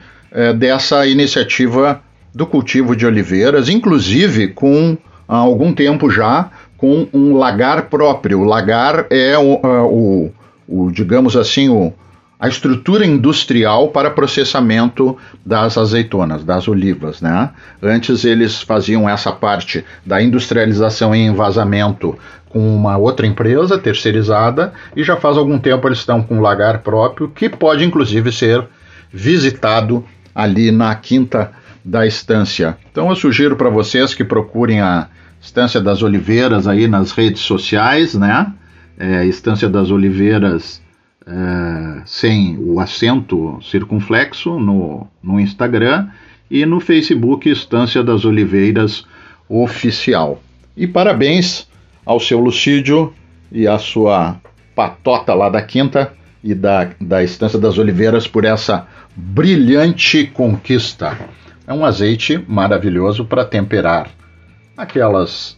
dessa iniciativa do cultivo de oliveiras, inclusive com há algum tempo já com um lagar próprio. O lagar é o, o, o digamos assim, o a estrutura industrial para processamento das azeitonas, das olivas. Né? Antes eles faziam essa parte da industrialização e envasamento com uma outra empresa terceirizada e já faz algum tempo eles estão com um lagar próprio que pode inclusive ser visitado ali na quinta da estância. Então eu sugiro para vocês que procurem a Estância das Oliveiras aí nas redes sociais, né? É, Estância das Oliveiras é, sem o acento circunflexo no, no Instagram e no Facebook Estância das Oliveiras Oficial. E parabéns ao seu Lucídio e à sua patota lá da Quinta e da, da Estância das Oliveiras por essa brilhante conquista. É um azeite maravilhoso para temperar aquelas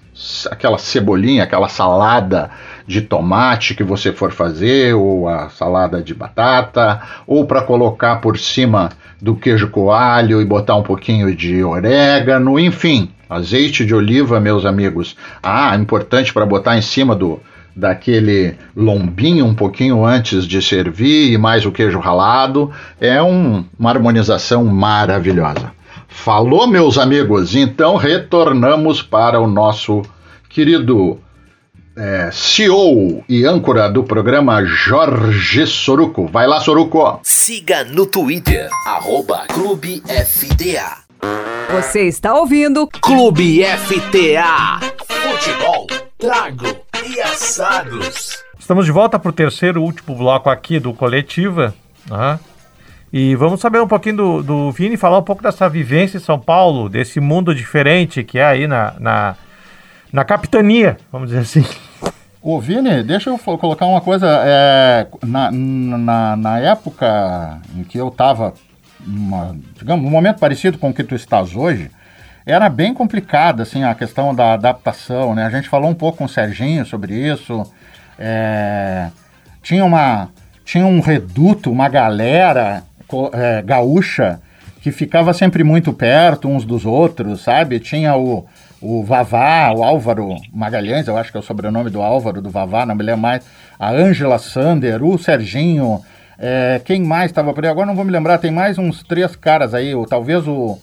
aquela cebolinha, aquela salada de tomate que você for fazer, ou a salada de batata, ou para colocar por cima do queijo coalho e botar um pouquinho de orégano, enfim, azeite de oliva, meus amigos. Ah, importante para botar em cima do daquele lombinho um pouquinho antes de servir e mais o queijo ralado, é um, uma harmonização maravilhosa. Falou, meus amigos? Então retornamos para o nosso querido é, CEO e âncora do programa Jorge Soruco. Vai lá, Soruco! Siga no Twitter, arroba Clube FTA. Você está ouvindo Clube FTA. Futebol, trago e assados. Estamos de volta para o terceiro e último bloco aqui do Coletiva. Né? E vamos saber um pouquinho do, do Vini, falar um pouco dessa vivência em São Paulo, desse mundo diferente que é aí na, na, na capitania, vamos dizer assim. Ô Vini, deixa eu colocar uma coisa. É, na, na, na, época em que eu estava, digamos, um momento parecido com o que tu estás hoje, era bem complicada assim, a questão da adaptação. Né? A gente falou um pouco com o Serginho sobre isso. É, tinha, uma, tinha um reduto, uma galera é, gaúcha que ficava sempre muito perto uns dos outros, sabe? Tinha o, o Vavá, o Álvaro Magalhães, eu acho que é o sobrenome do Álvaro, do Vavá, não me lembro mais, a Ângela Sander, o Serginho, é, quem mais estava por aí? Agora não vou me lembrar, tem mais uns três caras aí, ou talvez o,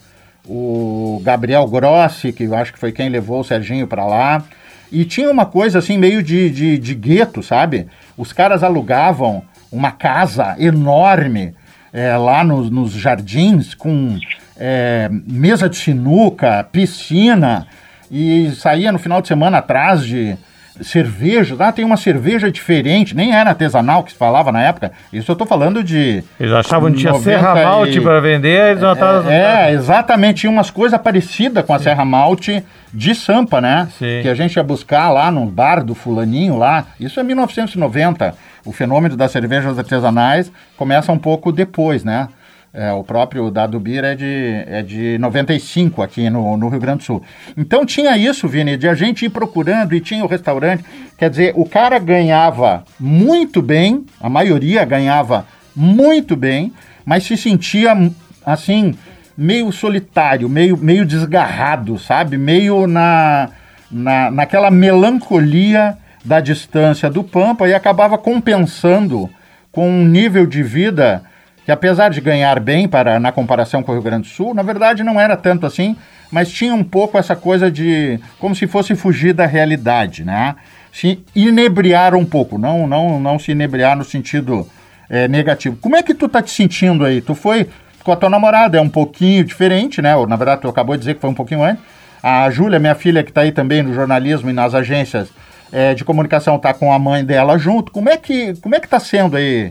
o Gabriel Grossi, que eu acho que foi quem levou o Serginho para lá. E tinha uma coisa assim, meio de, de, de gueto, sabe? Os caras alugavam uma casa enorme é, lá nos, nos jardins com é, mesa de sinuca, piscina, e saía no final de semana atrás de cerveja. Ah, tem uma cerveja diferente, nem era artesanal que se falava na época. Isso eu estou falando de. Eles achavam que tinha Serra Malte e... para vender, eles não É, é, exatamente. Tinha umas coisas parecidas com a Sim. Serra Malte de Sampa, né? Sim. Que a gente ia buscar lá no bar do Fulaninho lá. Isso é 1990 o fenômeno das cervejas artesanais começa um pouco depois, né? É, o próprio Dado Bir é de, é de 95 aqui no, no Rio Grande do Sul. Então tinha isso, Vini, de a gente ir procurando e tinha o restaurante. Quer dizer, o cara ganhava muito bem, a maioria ganhava muito bem, mas se sentia assim, meio solitário, meio, meio desgarrado, sabe? Meio na, na, naquela melancolia da distância do Pampa e acabava compensando com um nível de vida que apesar de ganhar bem para na comparação com o Rio Grande do Sul, na verdade não era tanto assim, mas tinha um pouco essa coisa de como se fosse fugir da realidade, né? Se inebriar um pouco, não não não se inebriar no sentido é, negativo. Como é que tu tá te sentindo aí? Tu foi com a tua namorada, é um pouquinho diferente, né? Ou, na verdade, tu acabou de dizer que foi um pouquinho antes. A Júlia, minha filha, que está aí também no jornalismo e nas agências é, de comunicação, está com a mãe dela junto. Como é que como é que está sendo aí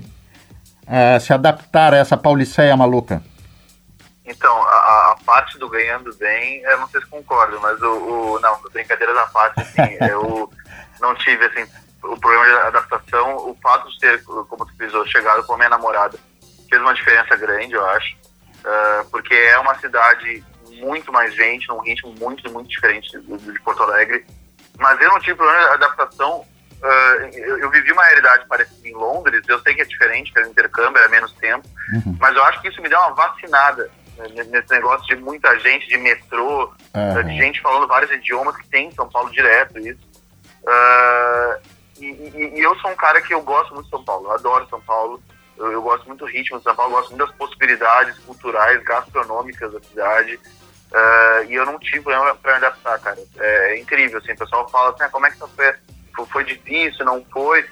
é, se adaptar a essa pauliceia maluca? Então, a, a, parte do ganhando bem, eu não sei se concordo, mas o, o não, brincadeira da parte, assim, eu não tive, assim, o problema de adaptação, o fato de ter, como tu frisou, chegado com a minha namorada, fez uma diferença grande, eu acho, uh, porque é uma cidade muito mais gente, num ritmo muito, muito diferente do, de Porto Alegre, mas eu não tive problema de adaptação Uh, eu, eu, vivi uma realidade parecida em Londres, eu sei que é diferente, que era intercâmbio, era menos tempo, uhum. mas eu acho que isso me deu uma vacinada né, nesse negócio de muita gente, de metrô, uhum. de gente falando vários idiomas que tem em São Paulo direto, isso. Uh, e, e, e, eu sou um cara que eu gosto muito de São Paulo, eu adoro São Paulo, eu, eu gosto muito do ritmo de São Paulo, gosto muito das possibilidades culturais, gastronômicas da cidade, uh, e eu não tive problema para me adaptar, cara. É, é, incrível, assim, o pessoal fala assim, ah, como é que tá foi difícil, não foi.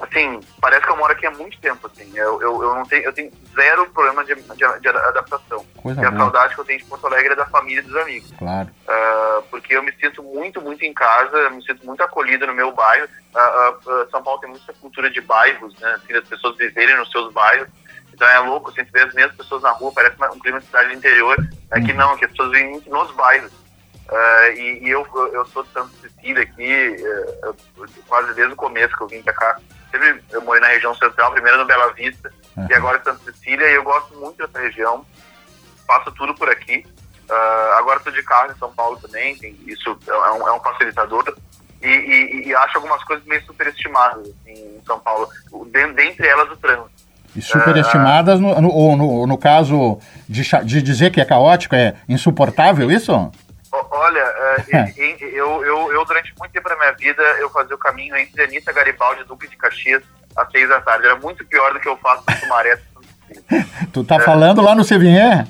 Assim, parece que eu moro aqui há muito tempo, assim. Eu, eu, eu não tenho, eu tenho zero problema de, de, de adaptação. Coisa e a saudade que eu tenho de Porto Alegre é da família e dos amigos. Claro. Uh, porque eu me sinto muito, muito em casa, me sinto muito acolhido no meu bairro. Uh, uh, São Paulo tem muita cultura de bairros, né? Assim, das pessoas viverem nos seus bairros. Então é louco, assim, ver as mesmas pessoas na rua, parece um clima de cidade interior. É que uhum. não, que as pessoas vivem muito nos bairros. Uh, e, e eu, eu sou de Santa Cecília aqui, uh, quase desde o começo que eu vim pra cá. Sempre eu morei na região central, primeiro no Bela Vista uhum. e agora em Santa Cecília, e eu gosto muito dessa região. Faço tudo por aqui. Uh, agora estou de carro em São Paulo também, tem, isso é um, é um facilitador. E, e, e, acho algumas coisas meio superestimadas assim, em São Paulo, dentre elas o trânsito. E superestimadas, no, no, no, no, caso de, de dizer que é caótico, é insuportável isso? Olha, é, eu, eu, eu, durante muito tempo da minha vida, eu fazia o caminho entre Anitta Garibaldi e Duque de Caxias às seis da tarde. Era muito pior do que eu faço no Sumaré. tu tá é. falando lá no Sevinhé?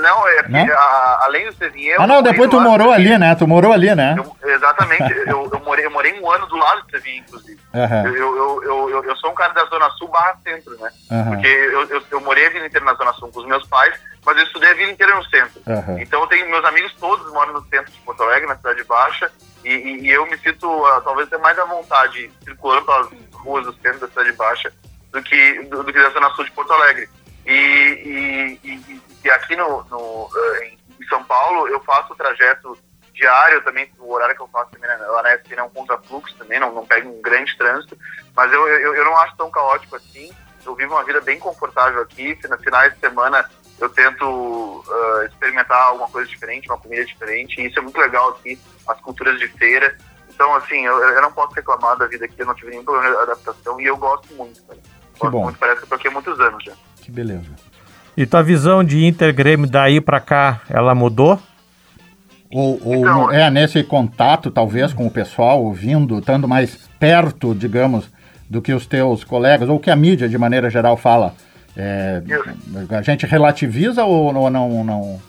Não, é não? A, além do Sevinhé... Ah, não, depois tu morou ali, né? Tu morou ali, né? Eu, exatamente. eu, eu, morei, eu morei um ano do lado do Sevinhé, inclusive. Uhum. Eu, eu, eu, eu, sou um cara da Zona Sul barra centro, né? Uhum. Porque eu, eu, eu morei na Zona Sul com os meus pais, mas eu estudei a vida inteira no centro. Uhum. Então eu tenho meus amigos todos moram no centro de Porto Alegre, na Cidade Baixa, e, e, e eu me sinto uh, talvez até mais à vontade circulando pelas ruas do centro da Cidade Baixa do que, do, do que da Zona Sul de Porto Alegre. E, e, e aqui no, no uh, em São Paulo eu faço o trajeto diário também, o horário que eu faço também né, lá na SPN é um contrafluxo também, não, não pego um grande trânsito, mas eu, eu, eu não acho tão caótico assim. Eu vivo uma vida bem confortável aqui, nos finais de semana eu tento uh, experimentar alguma coisa diferente, uma comida diferente, e isso é muito legal aqui, as culturas de feira. Então, assim, eu, eu não posso reclamar da vida aqui, eu não tive nenhum problema de adaptação, e eu gosto muito, cara. Que gosto bom. muito, parece que eu tô aqui há muitos anos já. Que beleza. E tua visão de Inter Grêmio daí para cá, ela mudou? Ou, ou então, é nesse contato, talvez, com o pessoal, ouvindo, estando mais perto, digamos, do que os teus colegas, ou que a mídia, de maneira geral, fala é, a gente relativiza ou, ou não, não?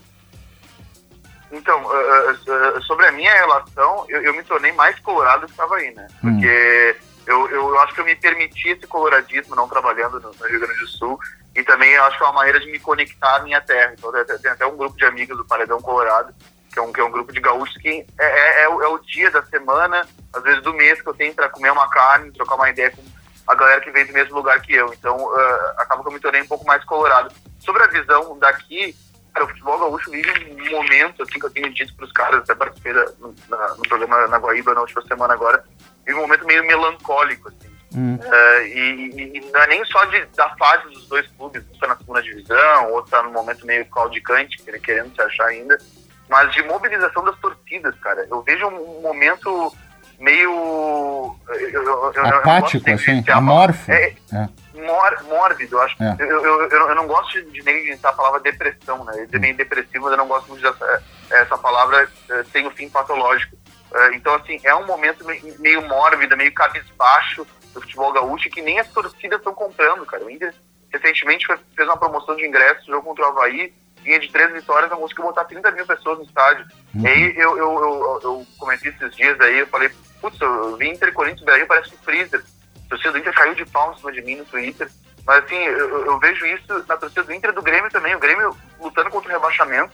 Então, uh, uh, sobre a minha relação, eu, eu, me tornei mais colorado do que estava aí, né? Hum. Porque eu, eu acho que eu me permiti esse coloradismo não trabalhando no, Rio Grande do Sul e também eu acho que é uma maneira de me conectar à minha terra. Então, tem até um grupo de amigos do Paredão Colorado, que é um, que é um grupo de gaúchos que é, é, é, o, é o dia da semana, às vezes do mês, que eu tenho para comer uma carne, trocar uma ideia com a galera que vem do mesmo lugar que eu. Então, uh, acaba que eu me tornei um pouco mais colorado. Sobre a visão daqui, cara, o futebol gaúcho vive um momento, assim, que eu tenho dito para os caras, até participei da, na, no programa na Guaíba na última semana agora, vive um momento meio melancólico, assim. Hum. Uh, e, e, não é nem só de, da fase dos dois clubes, um está na segunda divisão, outro está no momento meio claudicante, querendo se achar ainda, mas de mobilização das torcidas, cara. Eu vejo um momento meio. Eu, eu, Apático, eu assim, amorfo. É, é. Mor, mórbido, eu acho. É. Eu, eu, eu, não gosto de negligenciar a palavra depressão, né? Ele é bem depressivo, mas eu não gosto muito dessa essa palavra eh, tem o um fim patológico. Eh, então, assim, é um momento meio mórbido, meio cabisbaixo do futebol gaúcho que nem as torcidas estão comprando, cara. O Inter recentemente fez uma promoção de ingressos, jogo contra o Havaí, vinha de três vitórias, não conseguiu botar 30 mil pessoas no estádio. Uhum. E aí eu, eu, eu, eu, comentei esses dias aí, eu falei, putz, eu vi Inter Corinthians Brasil, parece um freezer. A torcida do Inter caiu de pau em cima de mim no Twitter. Mas assim, eu, eu, vejo isso na torcida do Inter e do Grêmio também. O Grêmio lutando contra o rebaixamento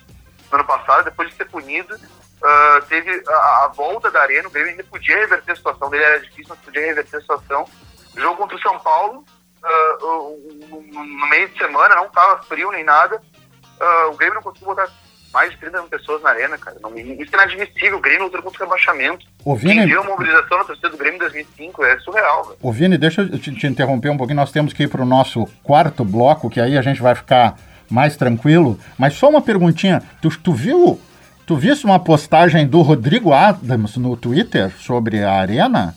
no ano passado, depois de ser punido, uh, teve a, a, volta da arena, o Grêmio ainda podia reverter a situação dele, era difícil, mas podia reverter a situação. Jogo contra o São Paulo, uh, no meio de semana, não estava frio nem nada. Uh, o Grêmio não conseguiu botar mais de 30 mil pessoas na arena, cara. Não, isso é inadmissível. O Grêmio lutou contra o rebaixamento. O Vini... Quem viu a mobilização na torcida do Grêmio em 2005 é surreal, velho. Ô Vini, deixa eu te, te interromper um pouquinho. Nós temos que ir para o nosso quarto bloco, que aí a gente vai ficar mais tranquilo. Mas só uma perguntinha. Tu, tu viu... Tu viste uma postagem do Rodrigo Adams no Twitter sobre a arena?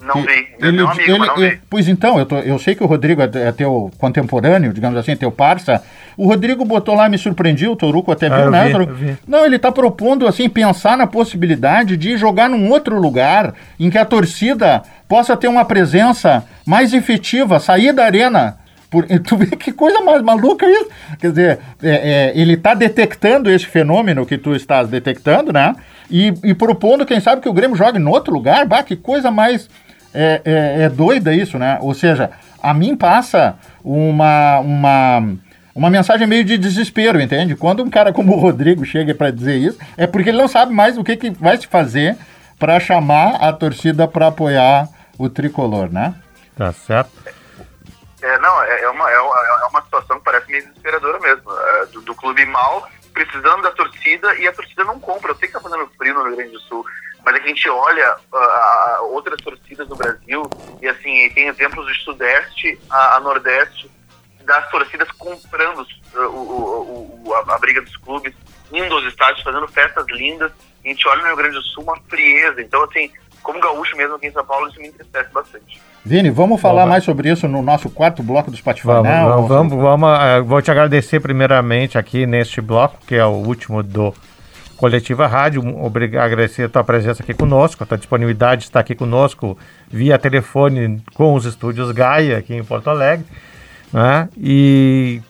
Não vi. Ele, amigo, ele, não vi. Pois então, eu, tô, eu sei que o Rodrigo é, é teu contemporâneo, digamos assim, teu parça. O Rodrigo botou lá, me surpreendiu, o Toruco até viu, ah, né? Vi, vi. Não, ele está propondo, assim, pensar na possibilidade de jogar num outro lugar em que a torcida possa ter uma presença mais efetiva, sair da arena. Por, tu vê que coisa mais maluca isso? Quer dizer, é, é, ele está detectando esse fenômeno que tu estás detectando, né? E, e propondo, quem sabe, que o Grêmio jogue em outro lugar. Bah, que coisa mais é, é, é doida isso, né? Ou seja, a mim passa uma, uma, uma mensagem meio de desespero, entende? Quando um cara como o Rodrigo chega para dizer isso, é porque ele não sabe mais o que, que vai se fazer para chamar a torcida para apoiar o tricolor, né? Tá certo. É, não, é, é, uma, é, é uma situação que parece meio desesperadora mesmo. É, do, do, clube mal, precisando da torcida, e a torcida não compra. Eu sei que tá fazendo frio no Rio Grande do Sul, mas a gente olha uh, outras torcidas no Brasil e assim tem exemplos do Sudeste a, a Nordeste das torcidas comprando uh, o, o, a, a, briga dos clubes, indo aos estádios, fazendo festas lindas. A gente olha no Rio Grande do Sul uma frieza. Então, assim, como gaúcho mesmo aqui em São Paulo, isso me entristece bastante. Vini, vamos falar vamos. mais sobre isso no nosso quarto bloco do Spotify. Vamos, vamos, vamos, vamos, uh, vou te agradecer primeiramente aqui neste bloco, que é o último do Coletiva Rádio. Obrigado, agradecer a tua presença aqui conosco, a tua disponibilidade de estar aqui conosco via telefone com os estúdios Gaia aqui em Porto Alegre. Né? E,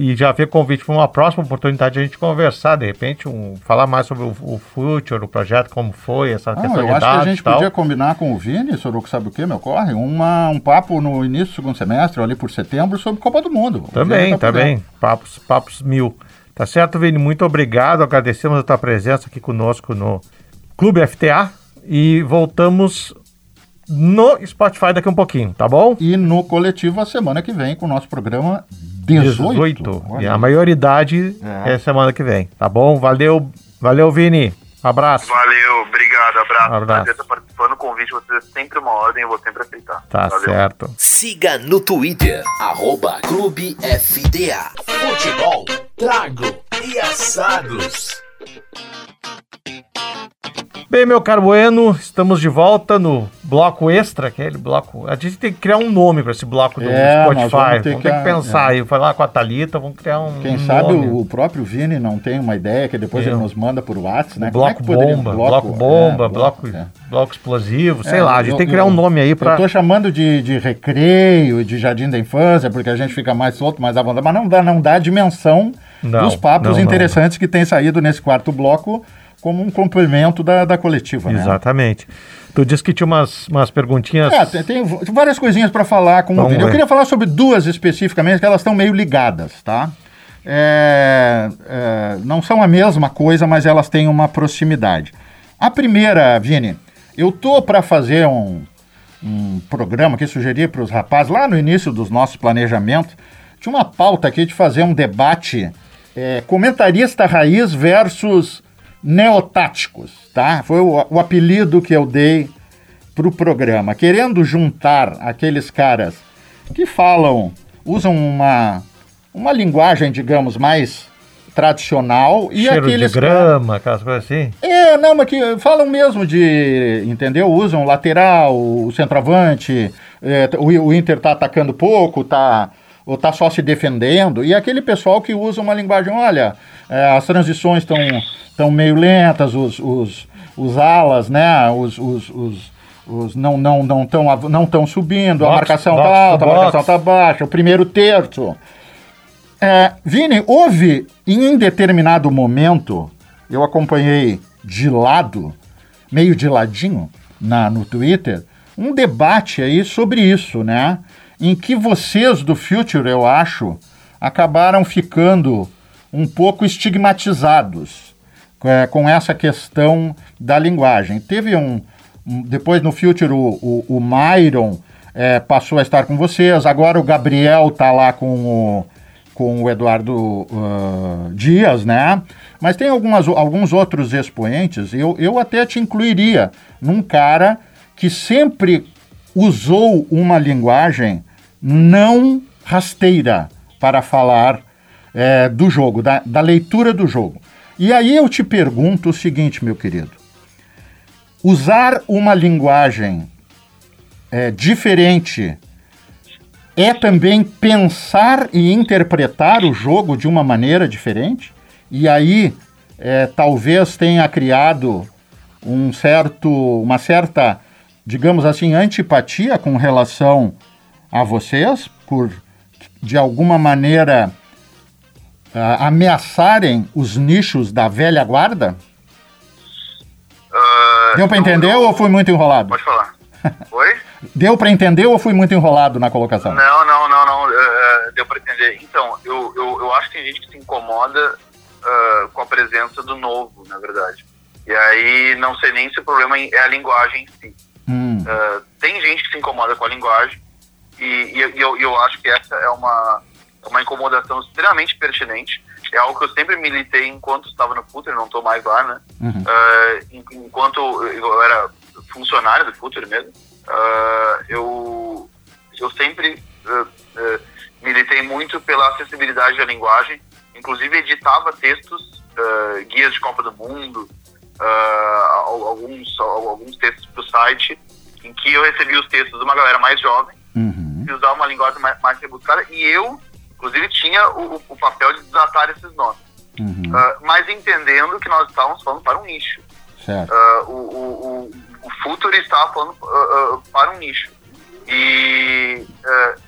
e já o convite para uma próxima oportunidade de a gente conversar, de repente, um, falar mais sobre o, o Future, o projeto, como foi, essa ah, questão eu de acho que a gente podia combinar com o Vini, Soruco, sabe o que, meu corre? Uma, um papo no início do segundo semestre, ali por setembro, sobre Copa do Mundo. Também, tá também. Papos, papos mil. Tá certo, Vini? Muito obrigado. Agradecemos a tua presença aqui conosco no Clube FTA e voltamos no Spotify daqui um pouquinho, tá bom? E no coletivo a semana que vem com o nosso programa 18. 18. E a maioridade é. é semana que vem, tá bom? Valeu, valeu, Vini. Abraço. Valeu, obrigado, abraço. abraço. Prazer estar participando do convite, você é sempre uma ordem, eu vou sempre aceitar. Tá Valeu. certo. Siga no Twitter, arroba Clube FDA. Futebol, trago e assados. Bem, meu caro Bueno, estamos de volta no bloco extra, aquele bloco. A gente tem que criar um nome para esse bloco do é, Spotify. Vamos ter, vamos ter que, que, pensar é. aí. Falar com a Thalita, vamos criar um. Quem nome. sabe o próprio Vini não tem uma ideia que depois ele nos manda por WhatsApp, né? É bloco é bomba, bloco, bloco, bomba, é, bloco, bloco, bloco explosivo, sei lá. A gente eu, tem que criar um nome aí para. Eu tô chamando de, de recreio, de jardim da infância, porque a gente fica mais solto, mais à vontade, mas não dá, não dá a dimensão não, dos papos não, interessantes não. que tem saído nesse quarto bloco como um complemento da, da coletiva. Né? Exatamente. Tu disse que tinha umas, umas perguntinhas. É, tem, tem várias coisinhas para falar com o Vini. Eu queria falar sobre duas especificamente, que elas estão meio ligadas, tá? É, é, não são a mesma coisa, mas elas têm uma proximidade. A primeira, Vini, eu tô para fazer um, um programa que sugeri para os rapazes lá no início dos nossos planejamentos. Tinha uma pauta aqui de fazer um debate é, comentarista raiz versus neotáticos, tá? Foi o, o apelido que eu dei para o programa, querendo juntar aqueles caras que falam, usam uma, uma linguagem, digamos, mais tradicional e Cheiro aqueles de grama, aquelas coisas assim. É, não, mas que falam mesmo de, entendeu? Usam lateral, o centroavante, é, o, o Inter tá atacando pouco, tá ou tá só se defendendo, e aquele pessoal que usa uma linguagem, olha, é, as transições estão estão meio lentas, os, os, os alas, né? Os, os, os, os não não não estão não tão subindo, Box, a marcação box, está alta, a marcação está baixa, o primeiro terço. É, Vini, houve em determinado momento, eu acompanhei de lado, meio de ladinho, na, no Twitter, um debate aí sobre isso, né? Em que vocês do Future, eu acho, acabaram ficando um pouco estigmatizados é, com essa questão da linguagem. Teve um. um- depois no Future o, o, o Myron é, passou a estar com vocês, agora o Gabriel tá lá com o, com o Eduardo ah, Dias, né? Mas tem algumas, alguns outros expoentes, eu, eu até te incluiria num cara que sempre usou uma linguagem não rasteira para falar é, do jogo, da, da leitura do jogo. E aí eu te pergunto o seguinte, meu querido: usar uma linguagem é, diferente é também pensar e interpretar o jogo de uma maneira diferente? E aí é, talvez tenha criado um certo, uma certa, digamos assim, antipatia com relação a vocês, por de alguma maneira ah, ameaçarem os nichos da velha guarda? Ah, Deu para entender eu- ou fui muito enrolado? Pode falar. Oi? Deu para entender ou fui muito enrolado na colocação? Não, não, não, não. eh, deu pra entender. Então, eu, eu, eu acho que tem gente que se incomoda ah, com a presença do novo, na verdade. E aí, não sei nem se o problema é a linguagem em si. Ah, tem gente que se incomoda com a linguagem e, e- e eu, eu acho que essa é uma, é uma incomodação extremamente pertinente. É algo que eu sempre militei enquanto estava no Futre, não estou mais lá, né? Uhum. En- enquanto eu era funcionário do Futre mesmo, ah, eu, eu sempre militei muito pela acessibilidade da linguagem, inclusive editava textos, guias de Copa do Mundo, al- alguns, al- alguns textos para o site, em que eu recebia os textos de uma galera mais jovem, uhum, e usar uma linguagem mais, mais rebuscada, e eu, inclusive, tinha o, o papel de desatar esses nós. uhum, Ah, mas entendendo que nós estávamos falando para um nicho. Ah, o, o, o, o Futuri estava falando ah, para um nicho. E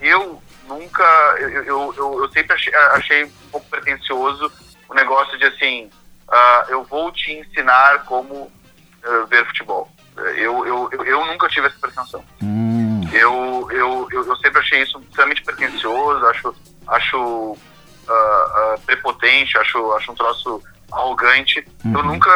eu nunca, eu, eu, eu, eu sempre achei, achei um pouco pretencioso o negócio de assim, eu vou te ensinar como ver futebol. Eu, eu, eu, eu nunca tive essa pretensão. Hum, Eu, eu, eu, eu sempre achei isso extremamente pretencioso, acho, acho ah, ah, prepotente, acho, acho um troço arrogante. Eu Uhum. nunca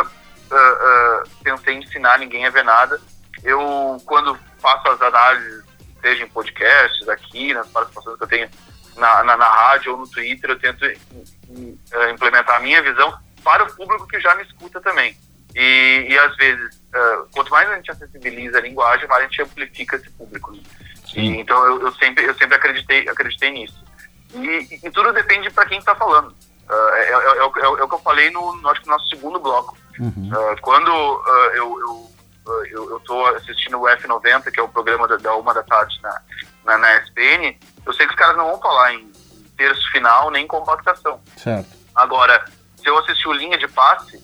ah, ah, pensei em ensinar ninguém a ver nada. Eu, quando faço as análises, seja em podcasts, aqui, nas participações que eu tenho na, na, na rádio ou no Twitter, eu tento eh, implementar a minha visão para o público que já me escuta também. E, e às vezes, ah, quanto mais a gente acessibiliza a linguagem, mais a gente amplifica esse público. né? E, então eu, eu sempre, eu sempre acreditei, acreditei nisso. E, e tudo depende para quem está falando. Ah, é, é- é o- é o é que eu falei no, no, acho que no nosso segundo bloco. uhum, Ah, quando ah, eu, eu, ah, eu, eu tô assistindo o F90, que é o programa da, da uma da tarde na, na, na SPN, eu sei que os caras não vão falar em terço final nem compactação. certo. Agora, se eu assistir o Linha de Passe,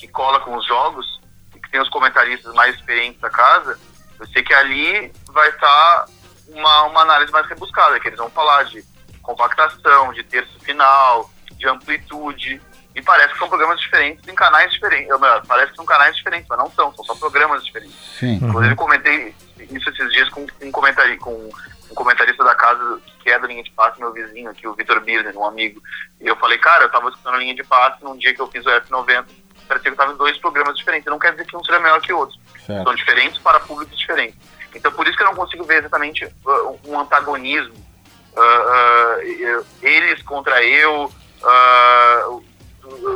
que cola com os jogos, e que tem os comentaristas mais experientes da casa, eu sei que ali vai estar uma, uma análise mais rebuscada, que eles vão falar de compactação, de terço final, de amplitude, e parece que são programas diferentes em canais diferentes. Ou melhor, parece que são canais diferentes, mas não são, são só programas diferentes. Sim. Inclusive, eu comentei isso esses dias com um, comentari com um comentarista da casa que é da linha de passe, meu vizinho aqui, o Vitor Birner, um amigo. E eu falei, cara, eu tava escutando a linha de passe num dia que eu fiz o F90, parecia que eu tava em dois programas diferentes. Não quer dizer que um seja melhor que o outro. Certo. São diferentes para públicos diferentes. Então, por isso que eu não consigo ver exatamente uh, um antagonismo. uh, uh, eles contra eu, uh,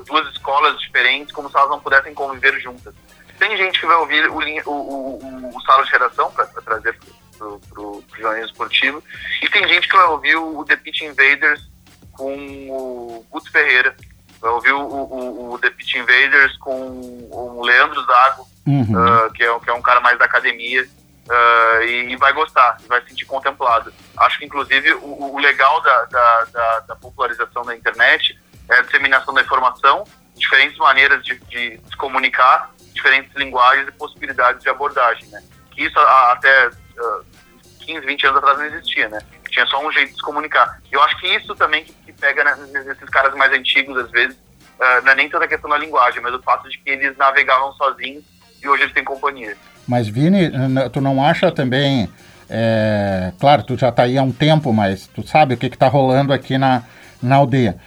duas escolas diferentes, como se elas não pudessem conviver juntas. Tem gente que vai ouvir o, o, o, o, o sala de redação para trazer pro, pro jornalismo esportivo, e tem gente que vai ouvir o, o The Pitch Invaders com o Guto Ferreira, vai ouvir o, o, o The Pitch Invaders com o Leandro Zago, Uhum. ah, que, é, que é um cara mais da academia, ah, e, e vai gostar, vai se sentir contemplado. Acho que, inclusive, o, o legal da, da, da, da popularização da internet é a disseminação da informação, diferentes maneiras de, de se comunicar, diferentes linguagens e possibilidades de abordagem, né? que isso até uh, 15, 20 anos atrás não existia, né? Tinha só um jeito de se comunicar. Eu acho que isso também que, que pega nesses caras mais antigos, às vezes, uh, não é nem toda a questão da linguagem, mas o fato de que eles navegavam sozinhos e hoje eles têm companhia. Mas, Vini, tu não acha também. É, claro, tu já está aí há um tempo, mas tu sabe o que está rolando aqui na, na aldeia.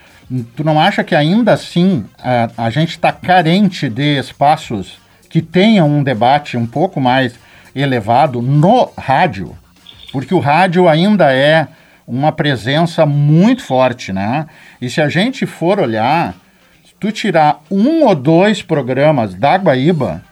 Tu não acha que ainda assim a, a gente está carente de espaços que tenham um debate um pouco mais elevado no rádio? Porque o rádio ainda é uma presença muito forte, né? E se a gente for olhar, se tu tirar um ou dois programas da Guaíba,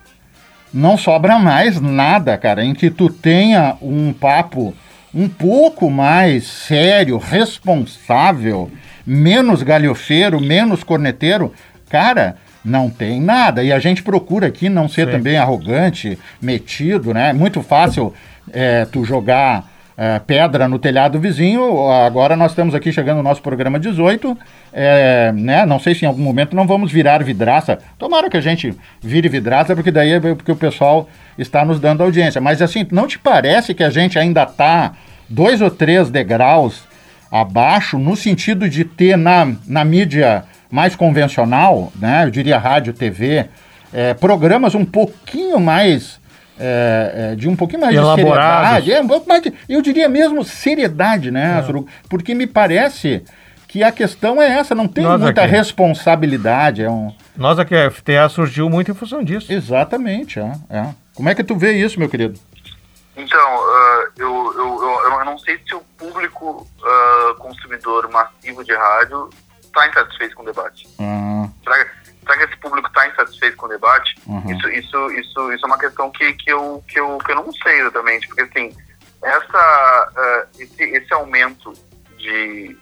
não sobra mais nada, cara, em que tu tenha um papo um pouco mais sério, responsável, menos galhofeiro, menos corneteiro. Cara, não tem nada. E a gente procura aqui não ser Sim. também arrogante, metido, né? É muito fácil é, tu jogar é, pedra no telhado vizinho. Agora nós estamos aqui chegando no nosso programa 18. É, né? Não sei se em algum momento não vamos virar vidraça. Tomara que a gente vire vidraça, porque daí é porque o pessoal está nos dando audiência. Mas assim, não te parece que a gente ainda está dois ou três degraus abaixo no sentido de ter na, na mídia mais convencional, né? Eu diria rádio, TV, é, programas um pouquinho mais é, é, de um pouquinho mais Elaborados. de seriedade. É, um pouco mais de, eu diria mesmo seriedade, né, é. Porque me parece que a questão é essa, não tem Nós muita aqui. responsabilidade. É um... Nós aqui, a FTA surgiu muito em função disso. Exatamente, é, é. Como é que tu vê isso, meu querido? Então, uh, eu, eu, eu, eu, não sei se o público uh, consumidor massivo de rádio está insatisfeito com o debate. Uhum. Será, será, que esse público está insatisfeito com o debate? Uhum. Isso, isso, isso, isso é uma questão que, que, eu, que, eu, que eu não sei exatamente, porque assim, essa, uh, esse, esse aumento de,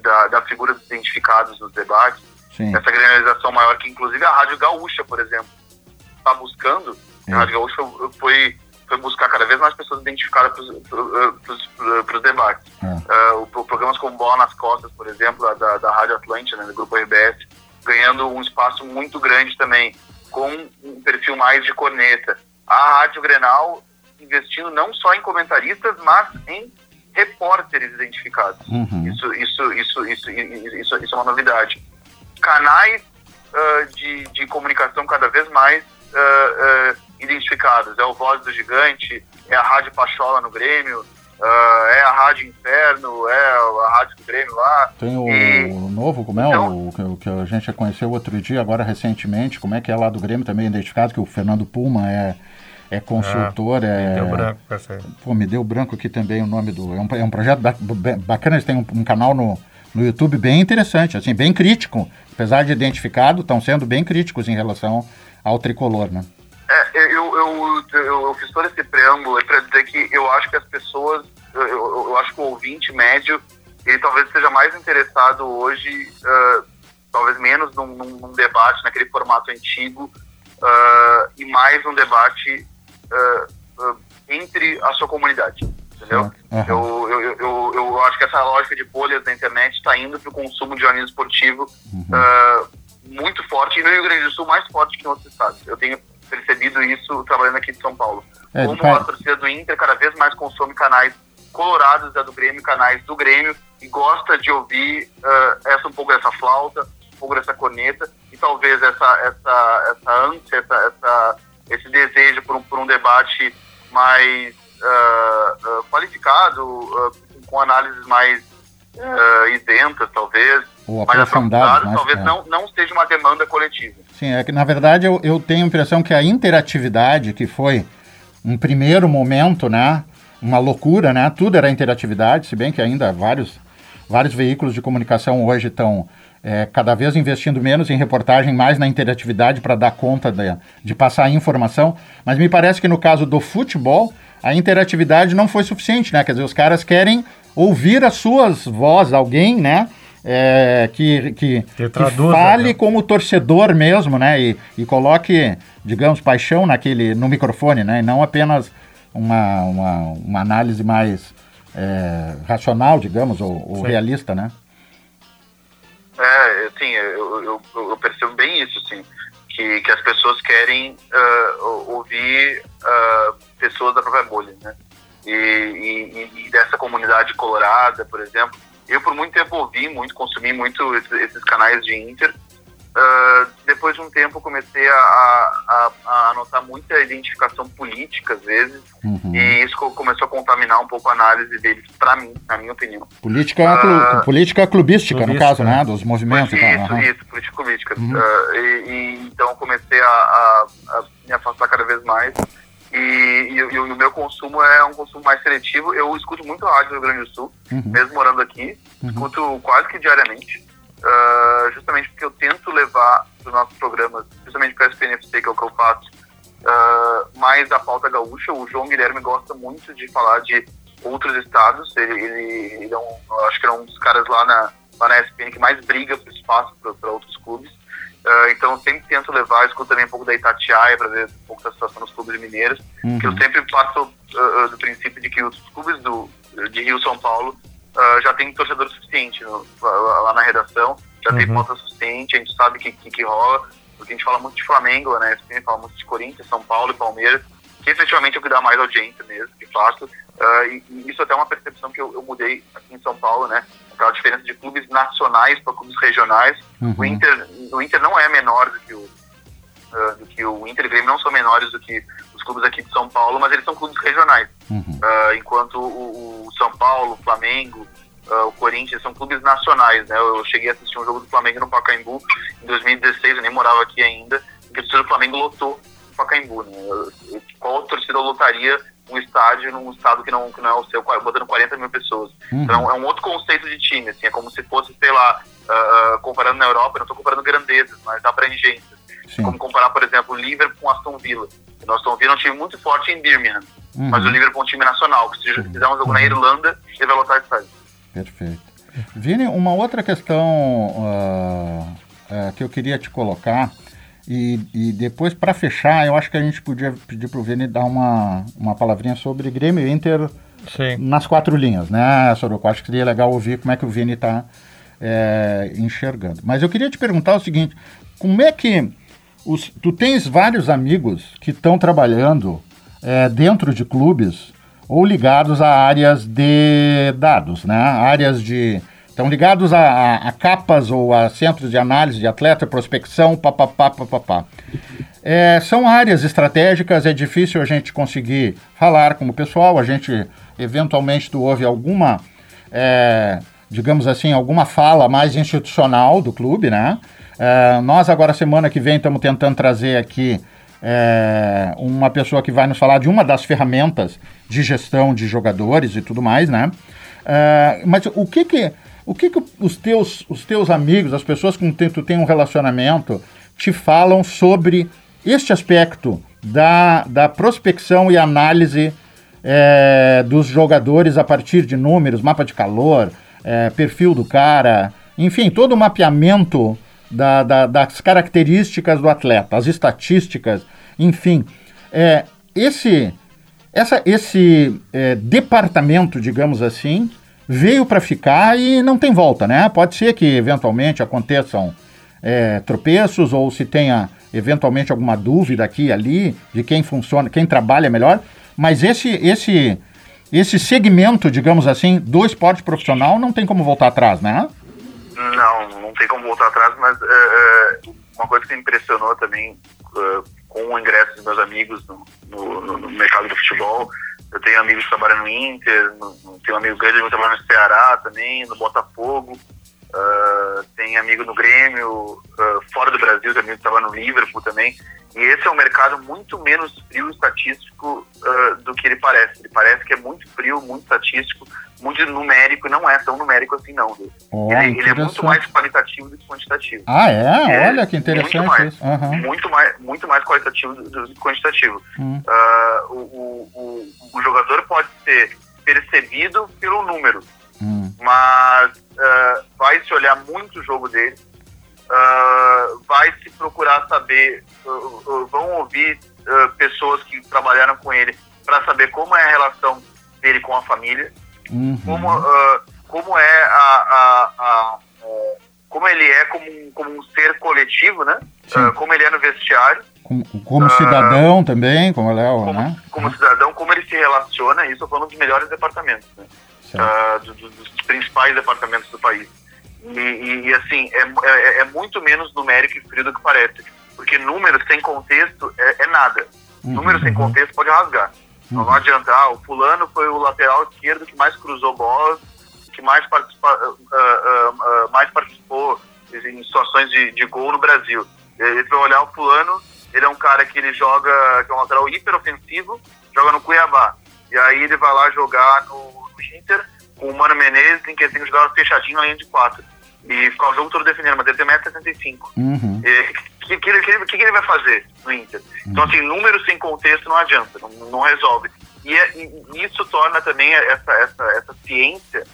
da, da figura dos identificados nos debates, Sim. essa granalização maior que inclusive a Rádio Gaúcha, por exemplo, está buscando, a Rádio Gaúcha foi foi buscar cada vez mais pessoas identificadas para os debates. É. Uh, programas como Bola nas Costas, por exemplo, da, da Rádio Atlântica, né, do Grupo RBS, ganhando um espaço muito grande também, com um perfil mais de corneta. A Rádio Grenal investindo não só em comentaristas, mas em repórteres identificados. Uhum. Isso, isso, isso, isso, isso, isso é uma novidade. Canais uh, de, de comunicação cada vez mais uh, identificados. É o Voz do Gigante, é a Rádio Pachola no Grêmio, uh, é a Rádio Inferno, é a Rádio do Grêmio lá. Tem o, e... novo, como é então, o, o, que a gente já conheceu outro dia, agora recentemente, como é que é lá do Grêmio também identificado, que o Fernando Puma é é consultor, ah, é... Me deu branco, Pô, me deu branco aqui também o nome do... É um, é um projeto bacana, eles têm um, um, canal no, no YouTube bem interessante, assim, bem crítico. Apesar de identificado, estão sendo bem críticos em relação ao tricolor, né? Eu, eu, eu, fiz todo esse preâmbulo para dizer que eu acho que as pessoas, eu, eu, acho que o ouvinte médio, ele talvez esteja mais interessado hoje, uh, talvez menos num, num, debate naquele formato antigo, uh, e mais um debate uh, entre a sua comunidade. Entendeu? Uhum. Eu, eu, eu, eu, acho que essa lógica de bolhas da internet está indo para o consumo de jornalismo esportivo uhum. muito forte, e no Rio Grande do Sul mais forte que em outros estados. Eu tenho percebido isso trabalhando aqui de São Paulo. É, Como a torcida do Inter cada vez mais consome canais colorados da do Grêmio, canais do Grêmio, e gosta de ouvir uh, essa, um pouco dessa flauta, um pouco dessa corneta, e talvez essa, essa, essa ânsia, essa, essa esse desejo por um, por um debate mais uh, uh, qualificado, com análises mais isentas, talvez, ou aprofundado, mais talvez é. não, não seja uma demanda coletiva. Sim, é que na verdade eu, eu tenho a impressão que a interatividade, que foi um primeiro momento, né, uma loucura, né, tudo era interatividade, se bem que ainda vários, vários veículos de comunicação hoje estão é, cada vez investindo menos em reportagem, mais na interatividade para dar conta de, de passar a informação, mas me parece que no caso do futebol, a interatividade não foi suficiente, né, quer dizer, os caras querem ouvir as suas vozes, alguém, né, é, que, que, que, fale né? como torcedor mesmo, né? E, e coloque, digamos, paixão naquele, no microfone, né? E não apenas uma, uma, uma análise mais é, racional, digamos, ou, ou realista, né? É, sim, eu, eu, eu, percebo bem isso, sim. Que, que as pessoas querem uh, ouvir uh, pessoas da própria bolha, né? E, e, e, dessa comunidade colorada, por exemplo. Eu, por muito tempo, ouvi muito, consumi muito esses, esses canais de Inter. Uh, depois de um tempo, comecei a, a, a, notar muita identificação política, às vezes, uhum. e isso começou a contaminar um pouco a análise deles, para mim, na minha opinião. Política, uh, política clubística, no caso, né? Dos movimentos isso, e tal. Isso, isso, política clubística. Uhum. Uh, e, e, então, comecei a, a, me afastar cada vez mais. E, e, e, o meu consumo é um consumo mais seletivo. Eu escuto muito rádio no Rio Grande do Sul, uhum. mesmo morando aqui. Uhum. Escuto quase que diariamente. Uh, justamente porque eu tento levar os nossos programas, justamente para a SPNFC, que é o que eu faço, uh, mais da pauta gaúcha. O João Guilherme gosta muito de falar de outros estados. Ele, ele, ele é um, acho que é um dos caras lá na, lá na SPN que mais briga por espaço para outros clubes. Uh, então, eu sempre tento levar, escuto também um pouco da Itatiaia para ver um pouco da situação dos clubes mineiros, uhum. que eu sempre passo uh, do princípio de que os clubes do, de Rio São Paulo uh, já tem torcedor suficiente no, lá na redação, já uhum. tem ponta suficiente, a gente sabe que, que, que, rola, porque a gente fala muito de Flamengo, né? A gente fala muito de Corinthians, São Paulo e Palmeiras, que efetivamente é o que dá mais audiência mesmo, de fato. e, e, isso até é uma percepção que eu, eu mudei aqui em São Paulo, né? aquela diferença de clubes nacionais para clubes regionais. Uhum. O, Inter, o Inter não é menor do que o, uh, do que o Inter e o Grêmio não são menores do que os clubes aqui de São Paulo, mas eles são clubes regionais. Uhum. Uh, enquanto o, o, São Paulo, o Flamengo, uh, o Corinthians são clubes nacionais. Né? Eu, eu, cheguei a assistir um jogo do Flamengo no Pacaembu em 2016, eu nem morava aqui ainda, porque o Flamengo lotou Pacaembu. Né? Qual torcida lotaria um estádio num estado que não, que não é o seu, botando 40 mil pessoas. Uhum. Então é um outro conceito de time, assim, é como se fosse, sei lá, uh, comparando na Europa, eu não estou comparando grandezas, mas abrangências. Sim. Como comparar, por exemplo, o Liverpool com Aston Villa. O Aston Villa é um time muito forte em Birmingham, uhum. mas o Liverpool é um time nacional, que se fizer um jogo na Irlanda, ele vai lotar estádio. Perfeito. Vini, uma outra questão uh, uh, que eu queria te colocar e, e depois, para fechar, eu acho que a gente podia pedir para o Vini dar uma, uma palavrinha sobre Grêmio Inter Sim. nas quatro linhas, né, Soroco? Acho que seria legal ouvir como é que o Vini está é, enxergando. Mas eu queria te perguntar o seguinte: como é que os, tu tens vários amigos que estão trabalhando é, dentro de clubes ou ligados a áreas de dados, né? Áreas de Estão ligados a, a, a, capas ou a centros de análise de atleta, prospecção, papapá, papapá. É, são áreas estratégicas, é difícil a gente conseguir falar com o pessoal, a gente eventualmente tu ouve alguma, é, digamos assim, alguma fala mais institucional do clube, né? É, nós agora, semana que vem, estamos tentando trazer aqui é, uma pessoa que vai nos falar de uma das ferramentas de gestão de jogadores e tudo mais, né? É, mas o que que o que, que os, teus, os teus amigos, as pessoas com quem tu tem um relacionamento, te falam sobre este aspecto da, da prospecção e análise é, dos jogadores a partir de números, mapa de calor, é, perfil do cara, enfim, todo o mapeamento da, da, das características do atleta, as estatísticas, enfim. É, esse essa, esse é, departamento, digamos assim, veio para ficar e não tem volta, né? Pode ser que eventualmente aconteçam é, tropeços ou se tenha eventualmente alguma dúvida aqui e ali de quem funciona, quem trabalha melhor, mas esse esse esse segmento, digamos assim, do esporte profissional não tem como voltar atrás, né? Não, não tem como voltar atrás, mas uh, uma coisa que me impressionou também uh, com o ingresso dos meus amigos no, no, no mercado do futebol eu tenho amigos que trabalham no Inter, tenho um amigo grande que trabalha no Ceará também, no Botafogo. Uh, tem amigo no Grêmio, uh, fora do Brasil, tem amigo que trabalha no Liverpool também. E esse é um mercado muito menos frio estatístico uh, do que ele parece. Ele parece que é muito frio, muito estatístico, muito numérico, não é tão numérico assim não. Oh, ele, ele, é muito mais qualitativo do que quantitativo. Ah, é? Olha que interessante muito mais, isso. Uhum. Muito, mais, muito mais qualitativo do que quantitativo. Uhum. Uh, o, o, o, jogador pode ser percebido pelo número. Mas uh, vai se olhar muito o jogo dele, uh, vai se procurar saber, vão ouvir pessoas que trabalharam com ele para saber como é a relação dele com a família, Uhum. Como, uh, como é a, a, a, como ele é como, como um ser coletivo, né? Uh, como ele é no vestiário. Como, como cidadão também, como o Léo, como, né? como cidadão, como ele se relaciona, isso foi um dos melhores departamentos, né? Uh, do, do, dos principais departamentos do país. E, e, e assim, é, é, é, muito menos numérico e frio do que parece. Porque números sem contexto é, é nada. Uhum. Números sem contexto pode rasgar. Uhum. Não adianta, ah, o fulano foi o lateral esquerdo que mais cruzou bolas, que mais, participa, uh, uh, mais participou em situações de, de gol no Brasil. Ele vai olhar o fulano, ele é um cara que ele joga, que é um lateral hiperofensivo, joga no Cuiabá. E aí ele vai lá jogar no Inter com o Mano Menezes, em que ele tem que jogar fechadinho na linha de quatro. E ficar o jogo todo defendendo, mas ele tem 1,75m. Uhum. O que, que, que, que, ele vai fazer no Inter? Uhum. Então, assim, números sem contexto não adianta, não, não resolve. E, é, e, isso torna também essa, essa, essa ciência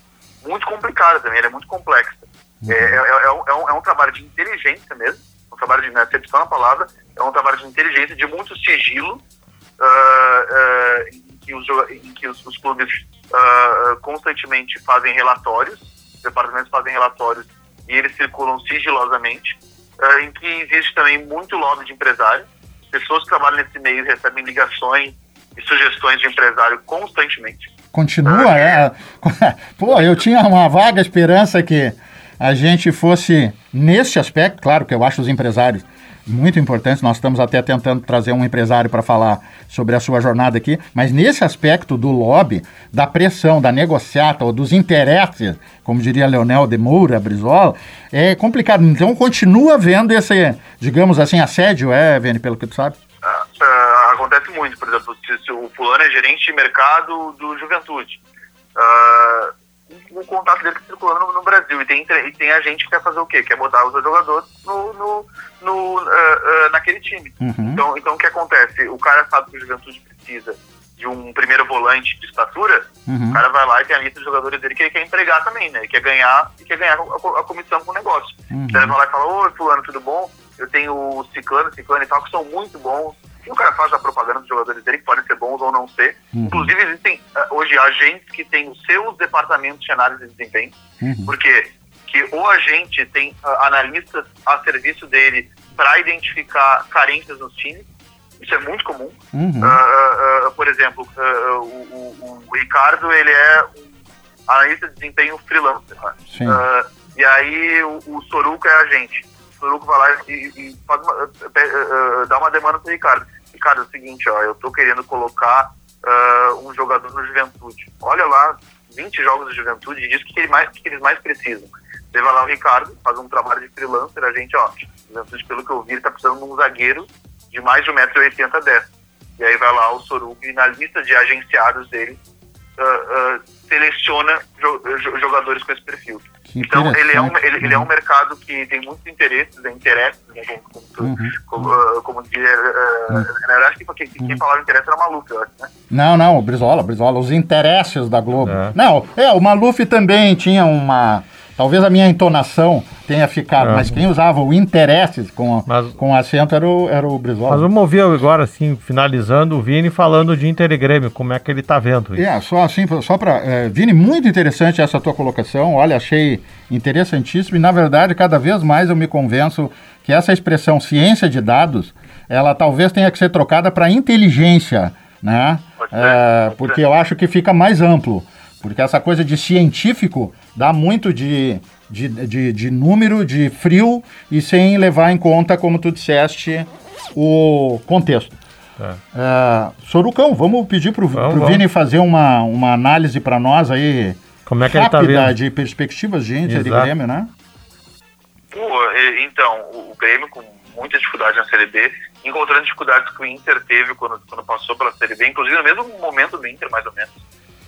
muito complicada também, ela é muito complexa. Uhum. É, é, é, um, é, um, é um trabalho de inteligência mesmo, um trabalho de, na acepção da palavra, é um trabalho de inteligência, de muito sigilo, uh, uh, que os, em que os, os clubes uh, constantemente fazem relatórios, os departamentos fazem relatórios e eles circulam sigilosamente, uh, em que existe também muito lobby de empresário. Pessoas que trabalham nesse meio recebem ligações e sugestões de empresário constantemente. Continua, é. Pô, eu tinha uma vaga esperança que a gente fosse, nesse aspecto, claro que eu acho os empresários muito importante. Nós estamos até tentando trazer um empresário para falar sobre a sua jornada aqui, mas nesse aspecto do lobby, da pressão, da negociata ou dos interesses, como diria Leonel de Moura Brizola, é complicado. Então continua vendo esse, digamos assim, assédio, é, Vene, pelo que tu sabe? Uh, acontece muito, por exemplo, se, se, o fulano é gerente de mercado do Juventude. Uh, contato dele circulando no, no, Brasil. E tem, e tem a gente que quer fazer o quê? Quer botar os jogadores no, no, no uh, uh, naquele time. Uhum. Então, então, o que acontece? O cara sabe que o Juventude precisa de um primeiro volante de estatura, uhum. o cara vai lá e tem a lista de jogadores dele que ele quer empregar também, né? Ele quer ganhar, e quer ganhar a, a, comissão com o negócio. Uhum. Então ele vai lá e fala, oi, fulano, tudo bom? Eu tenho o Ciclano, Ciclano e tal, que são muito bons e o cara faz a propaganda dos jogadores dele, que podem ser bons ou não ser. Uhum. Inclusive, existem uh, hoje agentes que têm os seus departamentos de análise de desempenho, uhum. porque que o agente tem uh, analistas a serviço dele para identificar carências nos times. Isso é muito comum. Uhum. Uh, por exemplo, o, o, o, Ricardo, ele é um analista de desempenho freelancer. Né? e aí o, o Soruco é agente. Soruco vai lá e, e faz uma, uh, uh, dá uma demanda pro Ricardo. Ricardo, é o seguinte, ó, eu tô querendo colocar uh, um jogador no Juventude. Olha lá, 20 jogos de Juventude e diz o que, ele mais, que eles mais precisam. Leva lá o Ricardo, faz um trabalho de freelancer, a gente, ó, Juventude, pelo que eu vi, ele tá precisando de um zagueiro de mais de 1,80m 10 E aí vai lá o Soruco e na lista de agenciados dele uh, uh, seleciona jogadores com esse perfil. Então, ele é, um, ele, ele, é um mercado que tem muitos interesses, é interesses, né, como, uhum. como, uh, como dizer, uh, uhum. na verdade, quem, quem uhum. falava interesse era o Maluf, eu acho, né? Não, não, o Brizola, Brizola, os interesses da Globo. É. Não, é, o Maluf também tinha uma Talvez a minha entonação tenha ficado, é. mas quem usava o interesses com, mas, com acento era o, era o Brizola. Mas vamos ouvir agora, assim, finalizando, o Vini falando de Inter e Grêmio, como é que ele está vendo isso. É, só assim, só para... É, Vini, muito interessante essa tua colocação, olha, achei interessantíssimo e, na verdade, cada vez mais eu me convenço que essa expressão ciência de dados, ela talvez tenha que ser trocada para inteligência, né? É, porque eu acho que fica mais amplo. Porque essa coisa de científico dá muito de, de, de, de, número, de frio, e sem levar em conta, como tu disseste, o contexto. É. É, Sorucão, vamos pedir para o Vini fazer uma, uma análise para nós aí como é que rápida ele tá vendo? de perspectivas de Inter e Grêmio, né? Pô, então, o Grêmio com muita dificuldade na Série B, encontrando dificuldades que o Inter teve quando, quando passou pela Série B, inclusive no mesmo momento do Inter, mais ou menos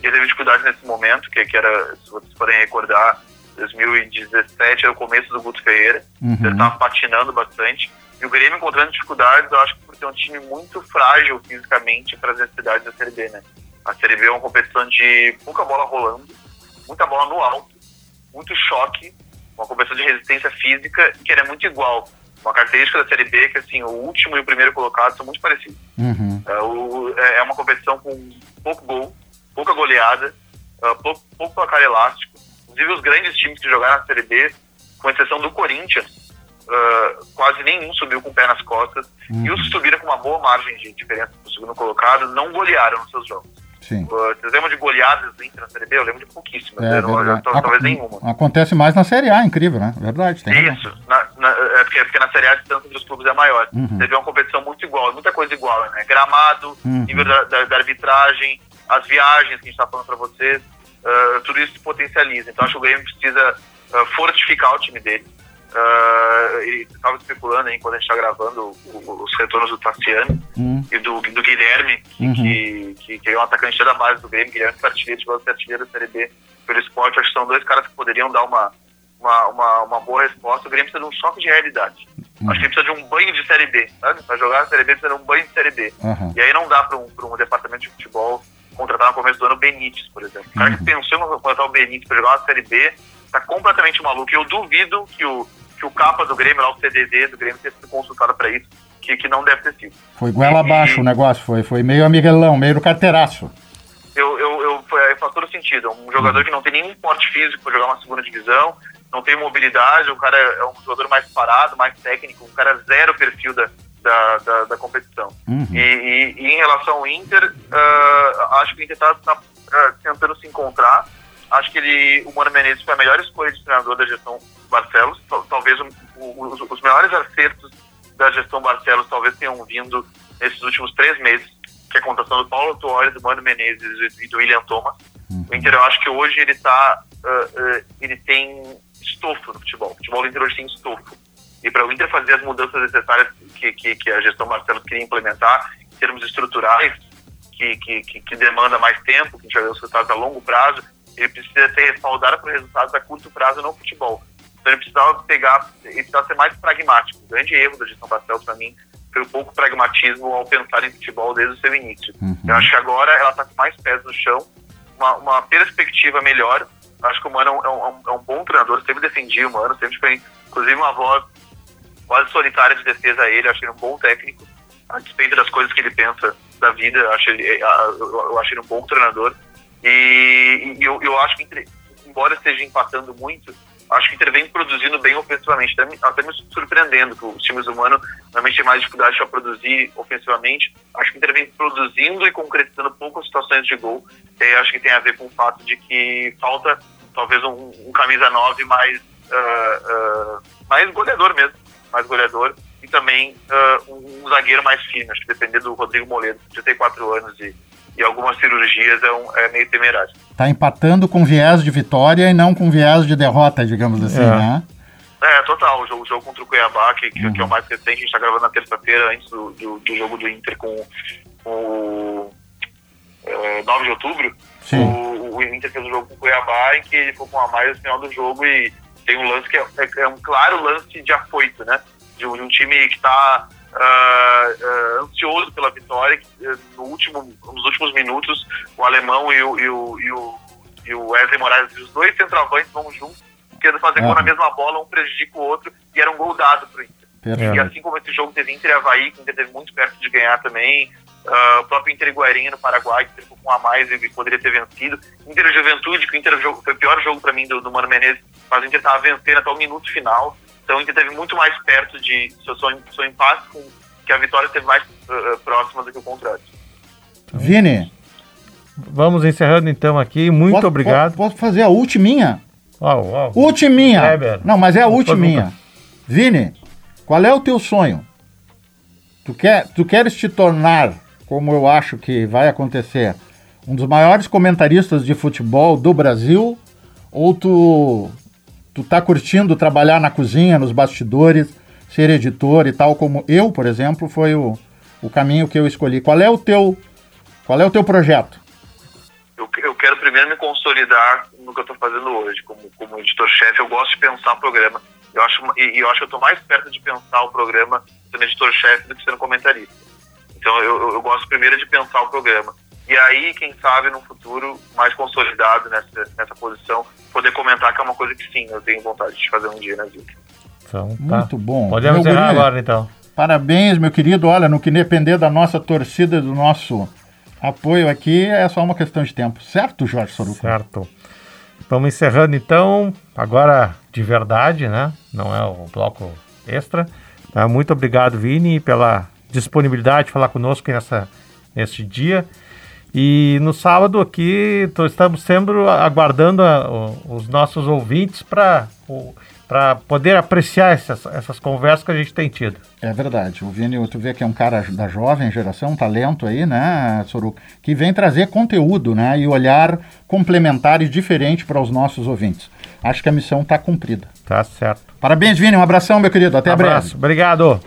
ele teve dificuldade nesse momento, que, que era, se vocês forem recordar, 2017 era o começo do Guto Ferreira, uhum. ele estava patinando bastante, e o Grêmio encontrando dificuldades, eu acho que por ter um time muito frágil fisicamente para as necessidades da Série B, né? A Série B é uma competição de pouca bola rolando, muita bola no alto, muito choque, uma competição de resistência física que era muito igual. Uma característica da Série B é que assim, o último e o primeiro colocado são muito parecidos. Uhum. É, o, é, é uma competição com pouco gol, pouca goleada, uh, pouco, pouco placar elástico. Inclusive, os grandes times que jogaram na Série B, com exceção do Corinthians, uh, quase nenhum subiu com o pé nas costas. Uhum. E os que subiram com uma boa margem de diferença do segundo colocado não golearam nos seus jogos. Sim. Uh, vocês lembram de goleadas do Inter na Série B? Eu lembro de pouquíssimas, é, não, talvez nenhuma. Acontece mais na Série A, incrível, né? Verdade. Tem Isso, na, na, é porque, porque, na Série A a distância entre os clubes é maior. Uhum. Teve uma competição muito igual, muita coisa igual, né? Gramado, uhum. nível da, da, da, arbitragem, as viagens que a gente está falando para vocês, uh, tudo isso se potencializa. Então acho que o Grêmio precisa uh, fortificar o time dele. Uh, ele estava especulando aí quando a gente está gravando o, os retornos do Tassiano uhum. e do, do Guilherme, que, uhum. que, que, que, é um atacante da base do Grêmio, Guilherme que artilheiro, de artilheiro da Série B pelo esporte. Acho que são dois caras que poderiam dar uma, uma, uma, uma boa resposta. O Grêmio precisa de um choque de realidade. Uhum. Acho que ele precisa de um banho de Série B, sabe? Para jogar a Série B precisa de um banho de Série B. Uhum. E aí não dá para um, um departamento de futebol contratar no começo do ano o Benítez, por exemplo. O cara que uhum. pensou em contratar o Benítez para jogar uma Série B está completamente maluco. E eu duvido que o que o capa do Grêmio, lá o CDD do Grêmio, tenha sido consultado para isso, que, que não deve ter sido. Foi goela abaixo o negócio, foi, foi meio amiguelão, meio carteiraço. Eu, eu, eu, faz todo sentido. Um jogador que não tem nenhum porte físico para jogar uma segunda divisão, não tem mobilidade, o cara é um jogador mais parado, mais técnico, um cara zero perfil da, da, da, da competição. Uhum. E, e, e, em relação ao Inter, uh, acho que o Inter está tá, uh, tentando se encontrar. Acho que ele, o Mano Menezes foi a melhor escolha de treinador da gestão Barcelos. Talvez o, os, os melhores acertos da gestão Barcelos talvez tenham vindo nesses últimos três meses, que é a contratação do Paulo Tuori, do Mano Menezes e do William Thomas. Uhum. O Inter, eu acho que hoje ele tá, uh, uh, ele tem estofo no futebol. O futebol do Inter hoje tem estofo. E para o Inter fazer as mudanças necessárias que, que, que, a gestão Barcelos queria implementar, em termos estruturais, que, que, que, demanda mais tempo, que a gente vai ver os resultados a longo prazo, ele precisa ser respaldado por resultados a curto prazo no futebol. Então ele precisava pegar, ele precisava ser mais pragmático. O grande erro da gestão Barcelos, para mim, foi o pouco pragmatismo ao pensar em futebol desde o seu início. Uhum. Eu acho que agora ela está com mais pés no chão, uma, uma perspectiva melhor. Eu acho que o Mano é um, é um, é um bom treinador, sempre defendi o Mano, sempre foi, inclusive, uma voz quase solitária de defesa a ele. Acho ele um bom técnico, a despeito das coisas que ele pensa da vida. Eu acho ele, eu acho ele um bom treinador. E, e eu, eu acho que, embora esteja empatando muito, acho que Inter vem produzindo bem ofensivamente, até me, até me surpreendendo, que os times humanos normalmente têm mais dificuldade para produzir ofensivamente. Acho que Inter vem produzindo e concretizando poucas situações de gol. E aí acho que tem a ver com o fato de que falta talvez um, um camisa 9 mais, uh, uh, mais goleador mesmo, mais goleador, e também uh, um, um, zagueiro mais fino. Acho que depender do Rodrigo Moledo, de 34 anos e e algumas cirurgias é, um, é meio temerário. Está empatando com viés de vitória e não com viés de derrota, digamos assim, é. né? É, total. O jogo, o jogo contra o Cuiabá, que, que, uhum. que é o mais recente, a gente está gravando na terça-feira, antes do, do, do, jogo do Inter com, o é, 9 de outubro. O, o, Inter fez o jogo com o Cuiabá, em que ele ficou com a mais no final do jogo e tem um lance que é, é, é um claro lance de afoito, né? De, de um time que está uh, uh, ansioso pela vitória. Uh, no último, nos últimos minutos, o alemão e o, e o, e o, e o Wesley Moraes, os dois centroavantes vão juntos, querendo fazer gol na mesma bola, um prejudica o outro, e era um gol dado para o Inter. E assim como esse jogo teve Inter e Havaí, que o Inter teve muito perto de ganhar também, Uh, o próprio Inter Guairinha no Paraguai, que ficou com a mais e poderia ter vencido. Inter Juventude, que o Inter foi o pior jogo para mim do, do Mano Menezes, mas o Inter estava vencendo até o minuto final. Então o Inter teve muito mais perto de seu, seu, seu empate, com, que a vitória esteve mais uh, próxima do que o contrário. Vini. Vamos encerrando então aqui. Muito posso, obrigado. Posso fazer a ultiminha? Uau, uau. Ultiminha. Não, mas é a ultiminha. Vini, qual é o teu sonho? Tu, quer, tu queres te tornar, como eu acho que vai acontecer, um dos maiores comentaristas de futebol do Brasil? Ou tu tu tá curtindo trabalhar na cozinha, nos bastidores, ser editor e tal, como eu, por exemplo, foi o, o caminho que eu escolhi. Qual é o teu, qual é o teu projeto? Eu, eu quero primeiro me consolidar no que eu estou fazendo hoje, como, como editor-chefe. Eu gosto de pensar o programa. Eu acho, e, eu acho que eu estou mais perto de pensar o programa sendo editor-chefe do que sendo comentarista. Então eu, eu gosto primeiro de pensar o programa. E aí, quem sabe, no futuro, mais consolidado nessa, nessa posição, poder comentar que é uma coisa que sim, eu tenho vontade de fazer um dia na vida. Então, tá. Muito bom. Podemos encerrar agora, então. Parabéns, meu querido. Olha, no que depender da nossa torcida, do nosso apoio aqui, é só uma questão de tempo. Certo, Jorge Soruco? Certo. Vamos encerrando, então, agora de verdade, né? Não é o bloco extra. Tá? Muito obrigado, Vini, pela disponibilidade de falar conosco nessa, nesse dia. E no sábado aqui estamos sempre aguardando a, o, os nossos ouvintes para para poder apreciar essas, essas conversas que a gente tem tido. É verdade. O Vini, tu vê que é um cara da jovem geração, um talento aí, né, Soruco, que vem trazer conteúdo, né, e olhar complementar e diferente para os nossos ouvintes. Acho que a missão está cumprida. Tá certo. Parabéns, Vini. Um abração, meu querido. Até Abraço. breve. Obrigado.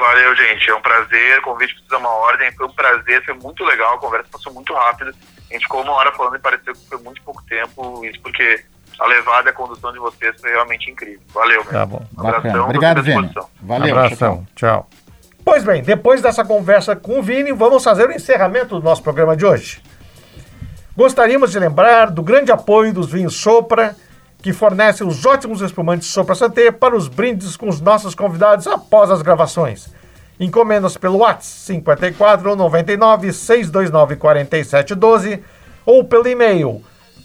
Valeu, gente. É um prazer. O convite precisa uma ordem. Foi um prazer, foi muito legal. A conversa passou muito rápido. A gente ficou uma hora falando e pareceu que foi muito pouco tempo. Isso porque a levada e a condução de vocês foi realmente incrível. Valeu, meu. Tá bom. Um abração, Obrigado, Vini. Valeu. Abração. Tchau. Pois bem, depois dessa conversa com o Vini, vamos fazer o encerramento do nosso programa de hoje. Gostaríamos de lembrar do grande apoio dos vinhos Sopra, que fornecem os ótimos espumantes Sopra Santé para os brindes com os nossos convidados após as gravações. Encomendas pelo WhatsApp 54 99 629 4712 ou pelo e-mail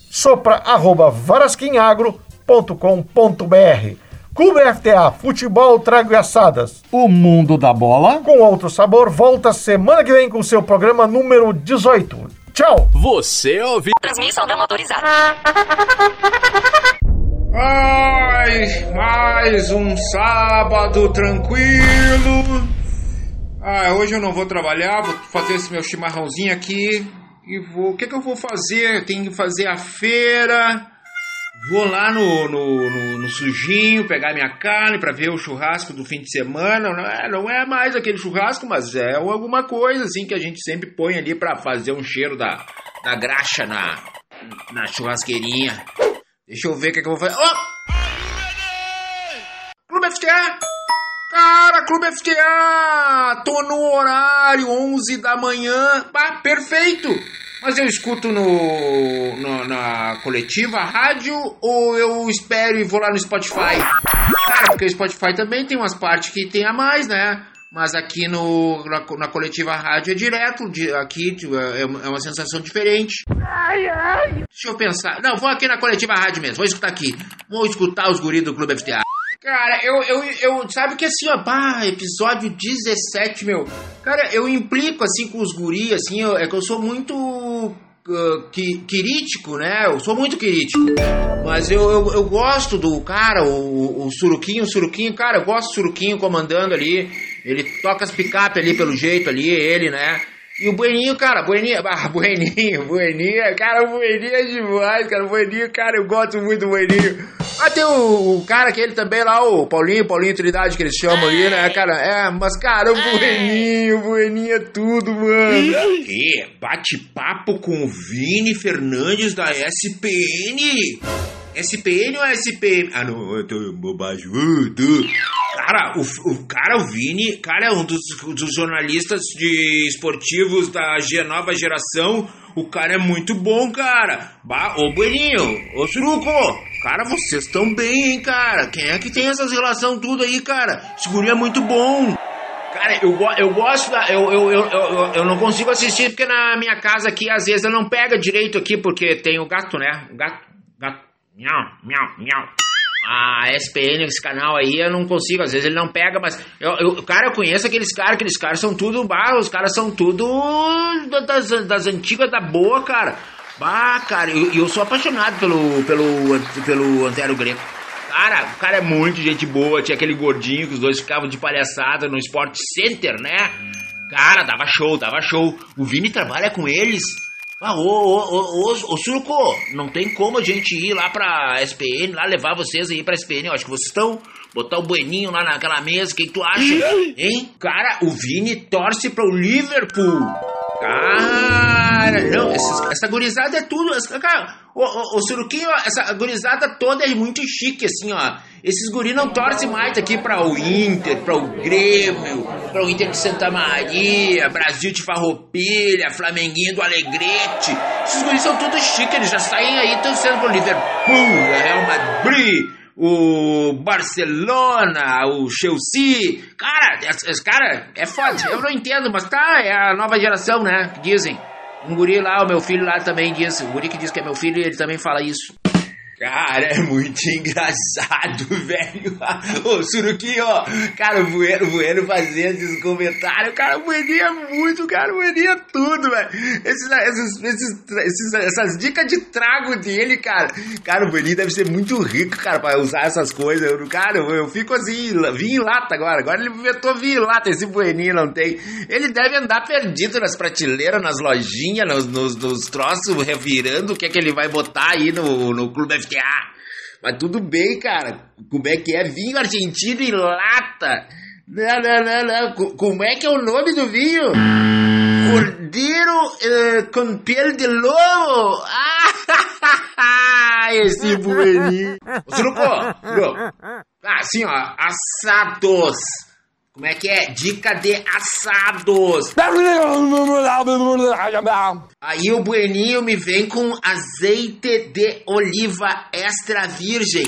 sopra@varasquinagro.com.br. Clube FTA Futebol Trago e Assadas. O mundo da bola com outro sabor volta semana que vem com seu programa número 18. Tchau. Você ouviu? Transmissão da motorizada. Ai, mais um sábado tranquilo. Ah, hoje eu não vou trabalhar, vou fazer esse meu chimarrãozinho aqui e vou. O que, que eu vou fazer? Tenho que fazer a feira. Vou lá no, no, no, no sujinho pegar minha carne para ver o churrasco do fim de semana. Não é, não é mais aquele churrasco, mas é alguma coisa assim que a gente sempre põe ali para fazer um cheiro da, da graxa na, na churrasqueirinha. Deixa eu ver o que, que eu vou fazer. Oh! Clube FTA! Cara, Clube FTA! Tô no horário, 11 da manhã. Bah, perfeito! Mas eu escuto no, no, na coletiva rádio ou eu espero e vou lá no Spotify? Cara, porque o Spotify também tem umas partes que tem a mais, né? Mas aqui no, na, na coletiva rádio é direto, de, aqui é, é uma sensação diferente. Ai, ai. Deixa eu pensar. Não, vou aqui na coletiva rádio mesmo, vou escutar aqui. Vou escutar os guris do Clube FTA. Cara, eu, eu, eu. Sabe que assim, ó, pá, episódio 17, meu. Cara, eu implico assim com os guris, assim, eu, é que eu sou muito. Uh, que, crítico, né? Eu sou muito crítico. Mas eu, eu, eu gosto do cara, o, o Suruquinho, o Suruquinho, cara, eu gosto do Suruquinho comandando ali. Ele toca as picape ali pelo jeito ali, ele, né? E o Bueninho, cara, Bueninho, ah, Bueninho, Bueninho, cara, o Bueninho é demais, cara, o Bueninho, cara, eu gosto muito do Bueninho. Ah, tem o, o cara aquele também lá, o Paulinho, Paulinho Trindade, que eles chamam ali, né, cara, é, mas, cara, o Bueninho, o Bueninho é tudo, mano. E bate-papo com o Vini Fernandes da SPN. SPN ou SPM? Ah, não, eu tô bobagem. Uh. Cara, o, o cara, o Vini, cara, é um dos, dos jornalistas de esportivos da nova geração. O cara é muito bom, cara. Bah, ô Bueninho, ô Suruco, cara, vocês estão bem, hein, cara. Quem é que tem essas relações tudo aí, cara? Esse é muito bom. Cara, eu, eu gosto da. Eu, eu, eu, eu, eu não consigo assistir porque na minha casa aqui, às vezes, eu não pega direito aqui, porque tem o gato, né? O gato. Gato. Miau, miau, miau a SPN, esse canal aí, eu não consigo, às vezes ele não pega, mas eu, eu cara, eu conheço aqueles caras, aqueles caras são tudo, bah, os caras são tudo das, das antigas da boa, cara. Bah, cara, eu, eu sou apaixonado pelo, pelo, pelo Antero Greco. Cara, o cara é muito gente boa, tinha aquele gordinho que os dois ficavam de palhaçada no Sport Center, né? Cara, dava show, dava show. O Vini trabalha com eles. Ah, ô, ô, ô, ô, ô, Surco, não tem como a gente ir lá pra SPN, lá levar vocês aí pra SPN. Eu acho que vocês estão. Botar o Bueninho lá naquela mesa, o que, que tu acha? Hein? Cara, o Vini torce pro Liverpool. Cara, não, essa, essa gurizada é tudo. Cara, o, o, o Suruquinho, essa gurizada toda é muito chique, assim, ó. Esses guris não torcem mais aqui para o Inter, para o Grêmio, para o Inter de Santa Maria, Brasil de Farroupilha, Flamenguinho do Alegrete. Esses guris são todos chiques, eles já saem aí torcendo pro Liverpool, Real Madrid, o Barcelona, o Chelsea. Cara, esse cara é foda. Eu não entendo, mas tá, é a nova geração, né? Dizem. Um guri lá, o meu filho lá também diz. O guri que diz que é meu filho, ele também fala isso. Cara, é muito engraçado, velho. Ô, Suruquinho, ó. Cara, o Bueno, Bueno fazendo esses comentários. Cara, o Bueninho é muito, cara. O Bueninho é tudo, velho. Esses, esses, esses, esses, essas dicas de trago dele, cara. Cara, o Bueninho deve ser muito rico, cara, pra usar essas coisas. Eu, cara, eu, eu fico assim, vinho em lata agora. Agora ele inventou vinho em lata. Esse Bueninho não tem. Ele deve andar perdido nas prateleiras, nas lojinhas, nos, nos, nos troços, revirando o que é que ele vai botar aí no, no Clube FTA. Mas tudo bem, cara. Como é que é? Vinho argentino em lata. Não, não, não, não. Como é que é o nome do vinho? Cordeiro uh, com pele de lobo. Ah, esse bueninho. Ô, Suruco, Ah, assim, ó. Assados. Como é que é? Dica de assados. Aí o Bueninho me vem com azeite de oliva extra virgem.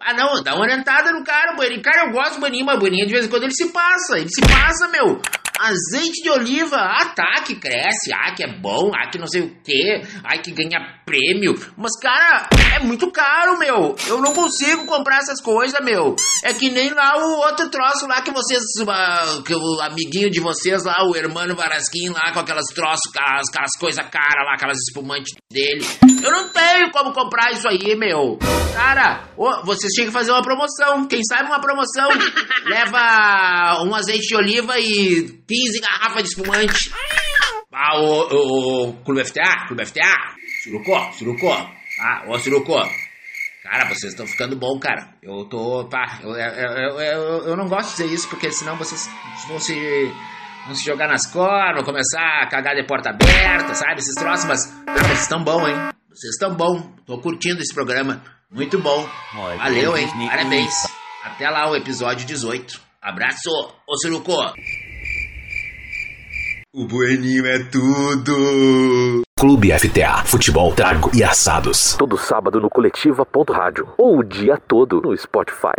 Ah, não, dá uma orientada no cara, Bueninho. Cara, eu gosto do Bueninho, mas o Bueninho de vez em quando ele se passa. Ele se passa, meu. Azeite de oliva, ah tá, que cresce, ah que é bom, ah que não sei o que, ah que ganha prêmio. Mas, cara, é muito caro, meu. Eu não consigo comprar essas coisas, meu. É que nem lá o outro troço lá que vocês, uh, que o amiguinho de vocês lá, o Hermano Varasquim lá, com aquelas troços, aquelas, aquelas coisas caras lá, aquelas espumantes dele. Eu não tenho como comprar isso aí, meu. Cara, oh, vocês tinham que fazer uma promoção. Quem sabe uma promoção leva um azeite de oliva e 15 garrafas de espumante. Ah, o, o, Clube FTA, Clube FTA, Surucó, Surucó, ah, ô Surucó. Cara, vocês estão ficando bom, cara. Eu tô, pá, eu, eu, eu, eu, não gosto de dizer isso, porque senão vocês vão se, vão se jogar nas costas, vão começar a cagar de porta aberta, sabe? Esses troços, mas, cara, vocês estão bom, hein? Vocês estão bom. Tô curtindo esse programa. Muito bom. Valeu, hein? Parabéns. Até lá o episódio 18. Abraço, ô Surucó. O Bueninho é tudo! Clube FTA, futebol, trago e assados. Todo sábado no coletiva.rádio ou o dia todo no Spotify.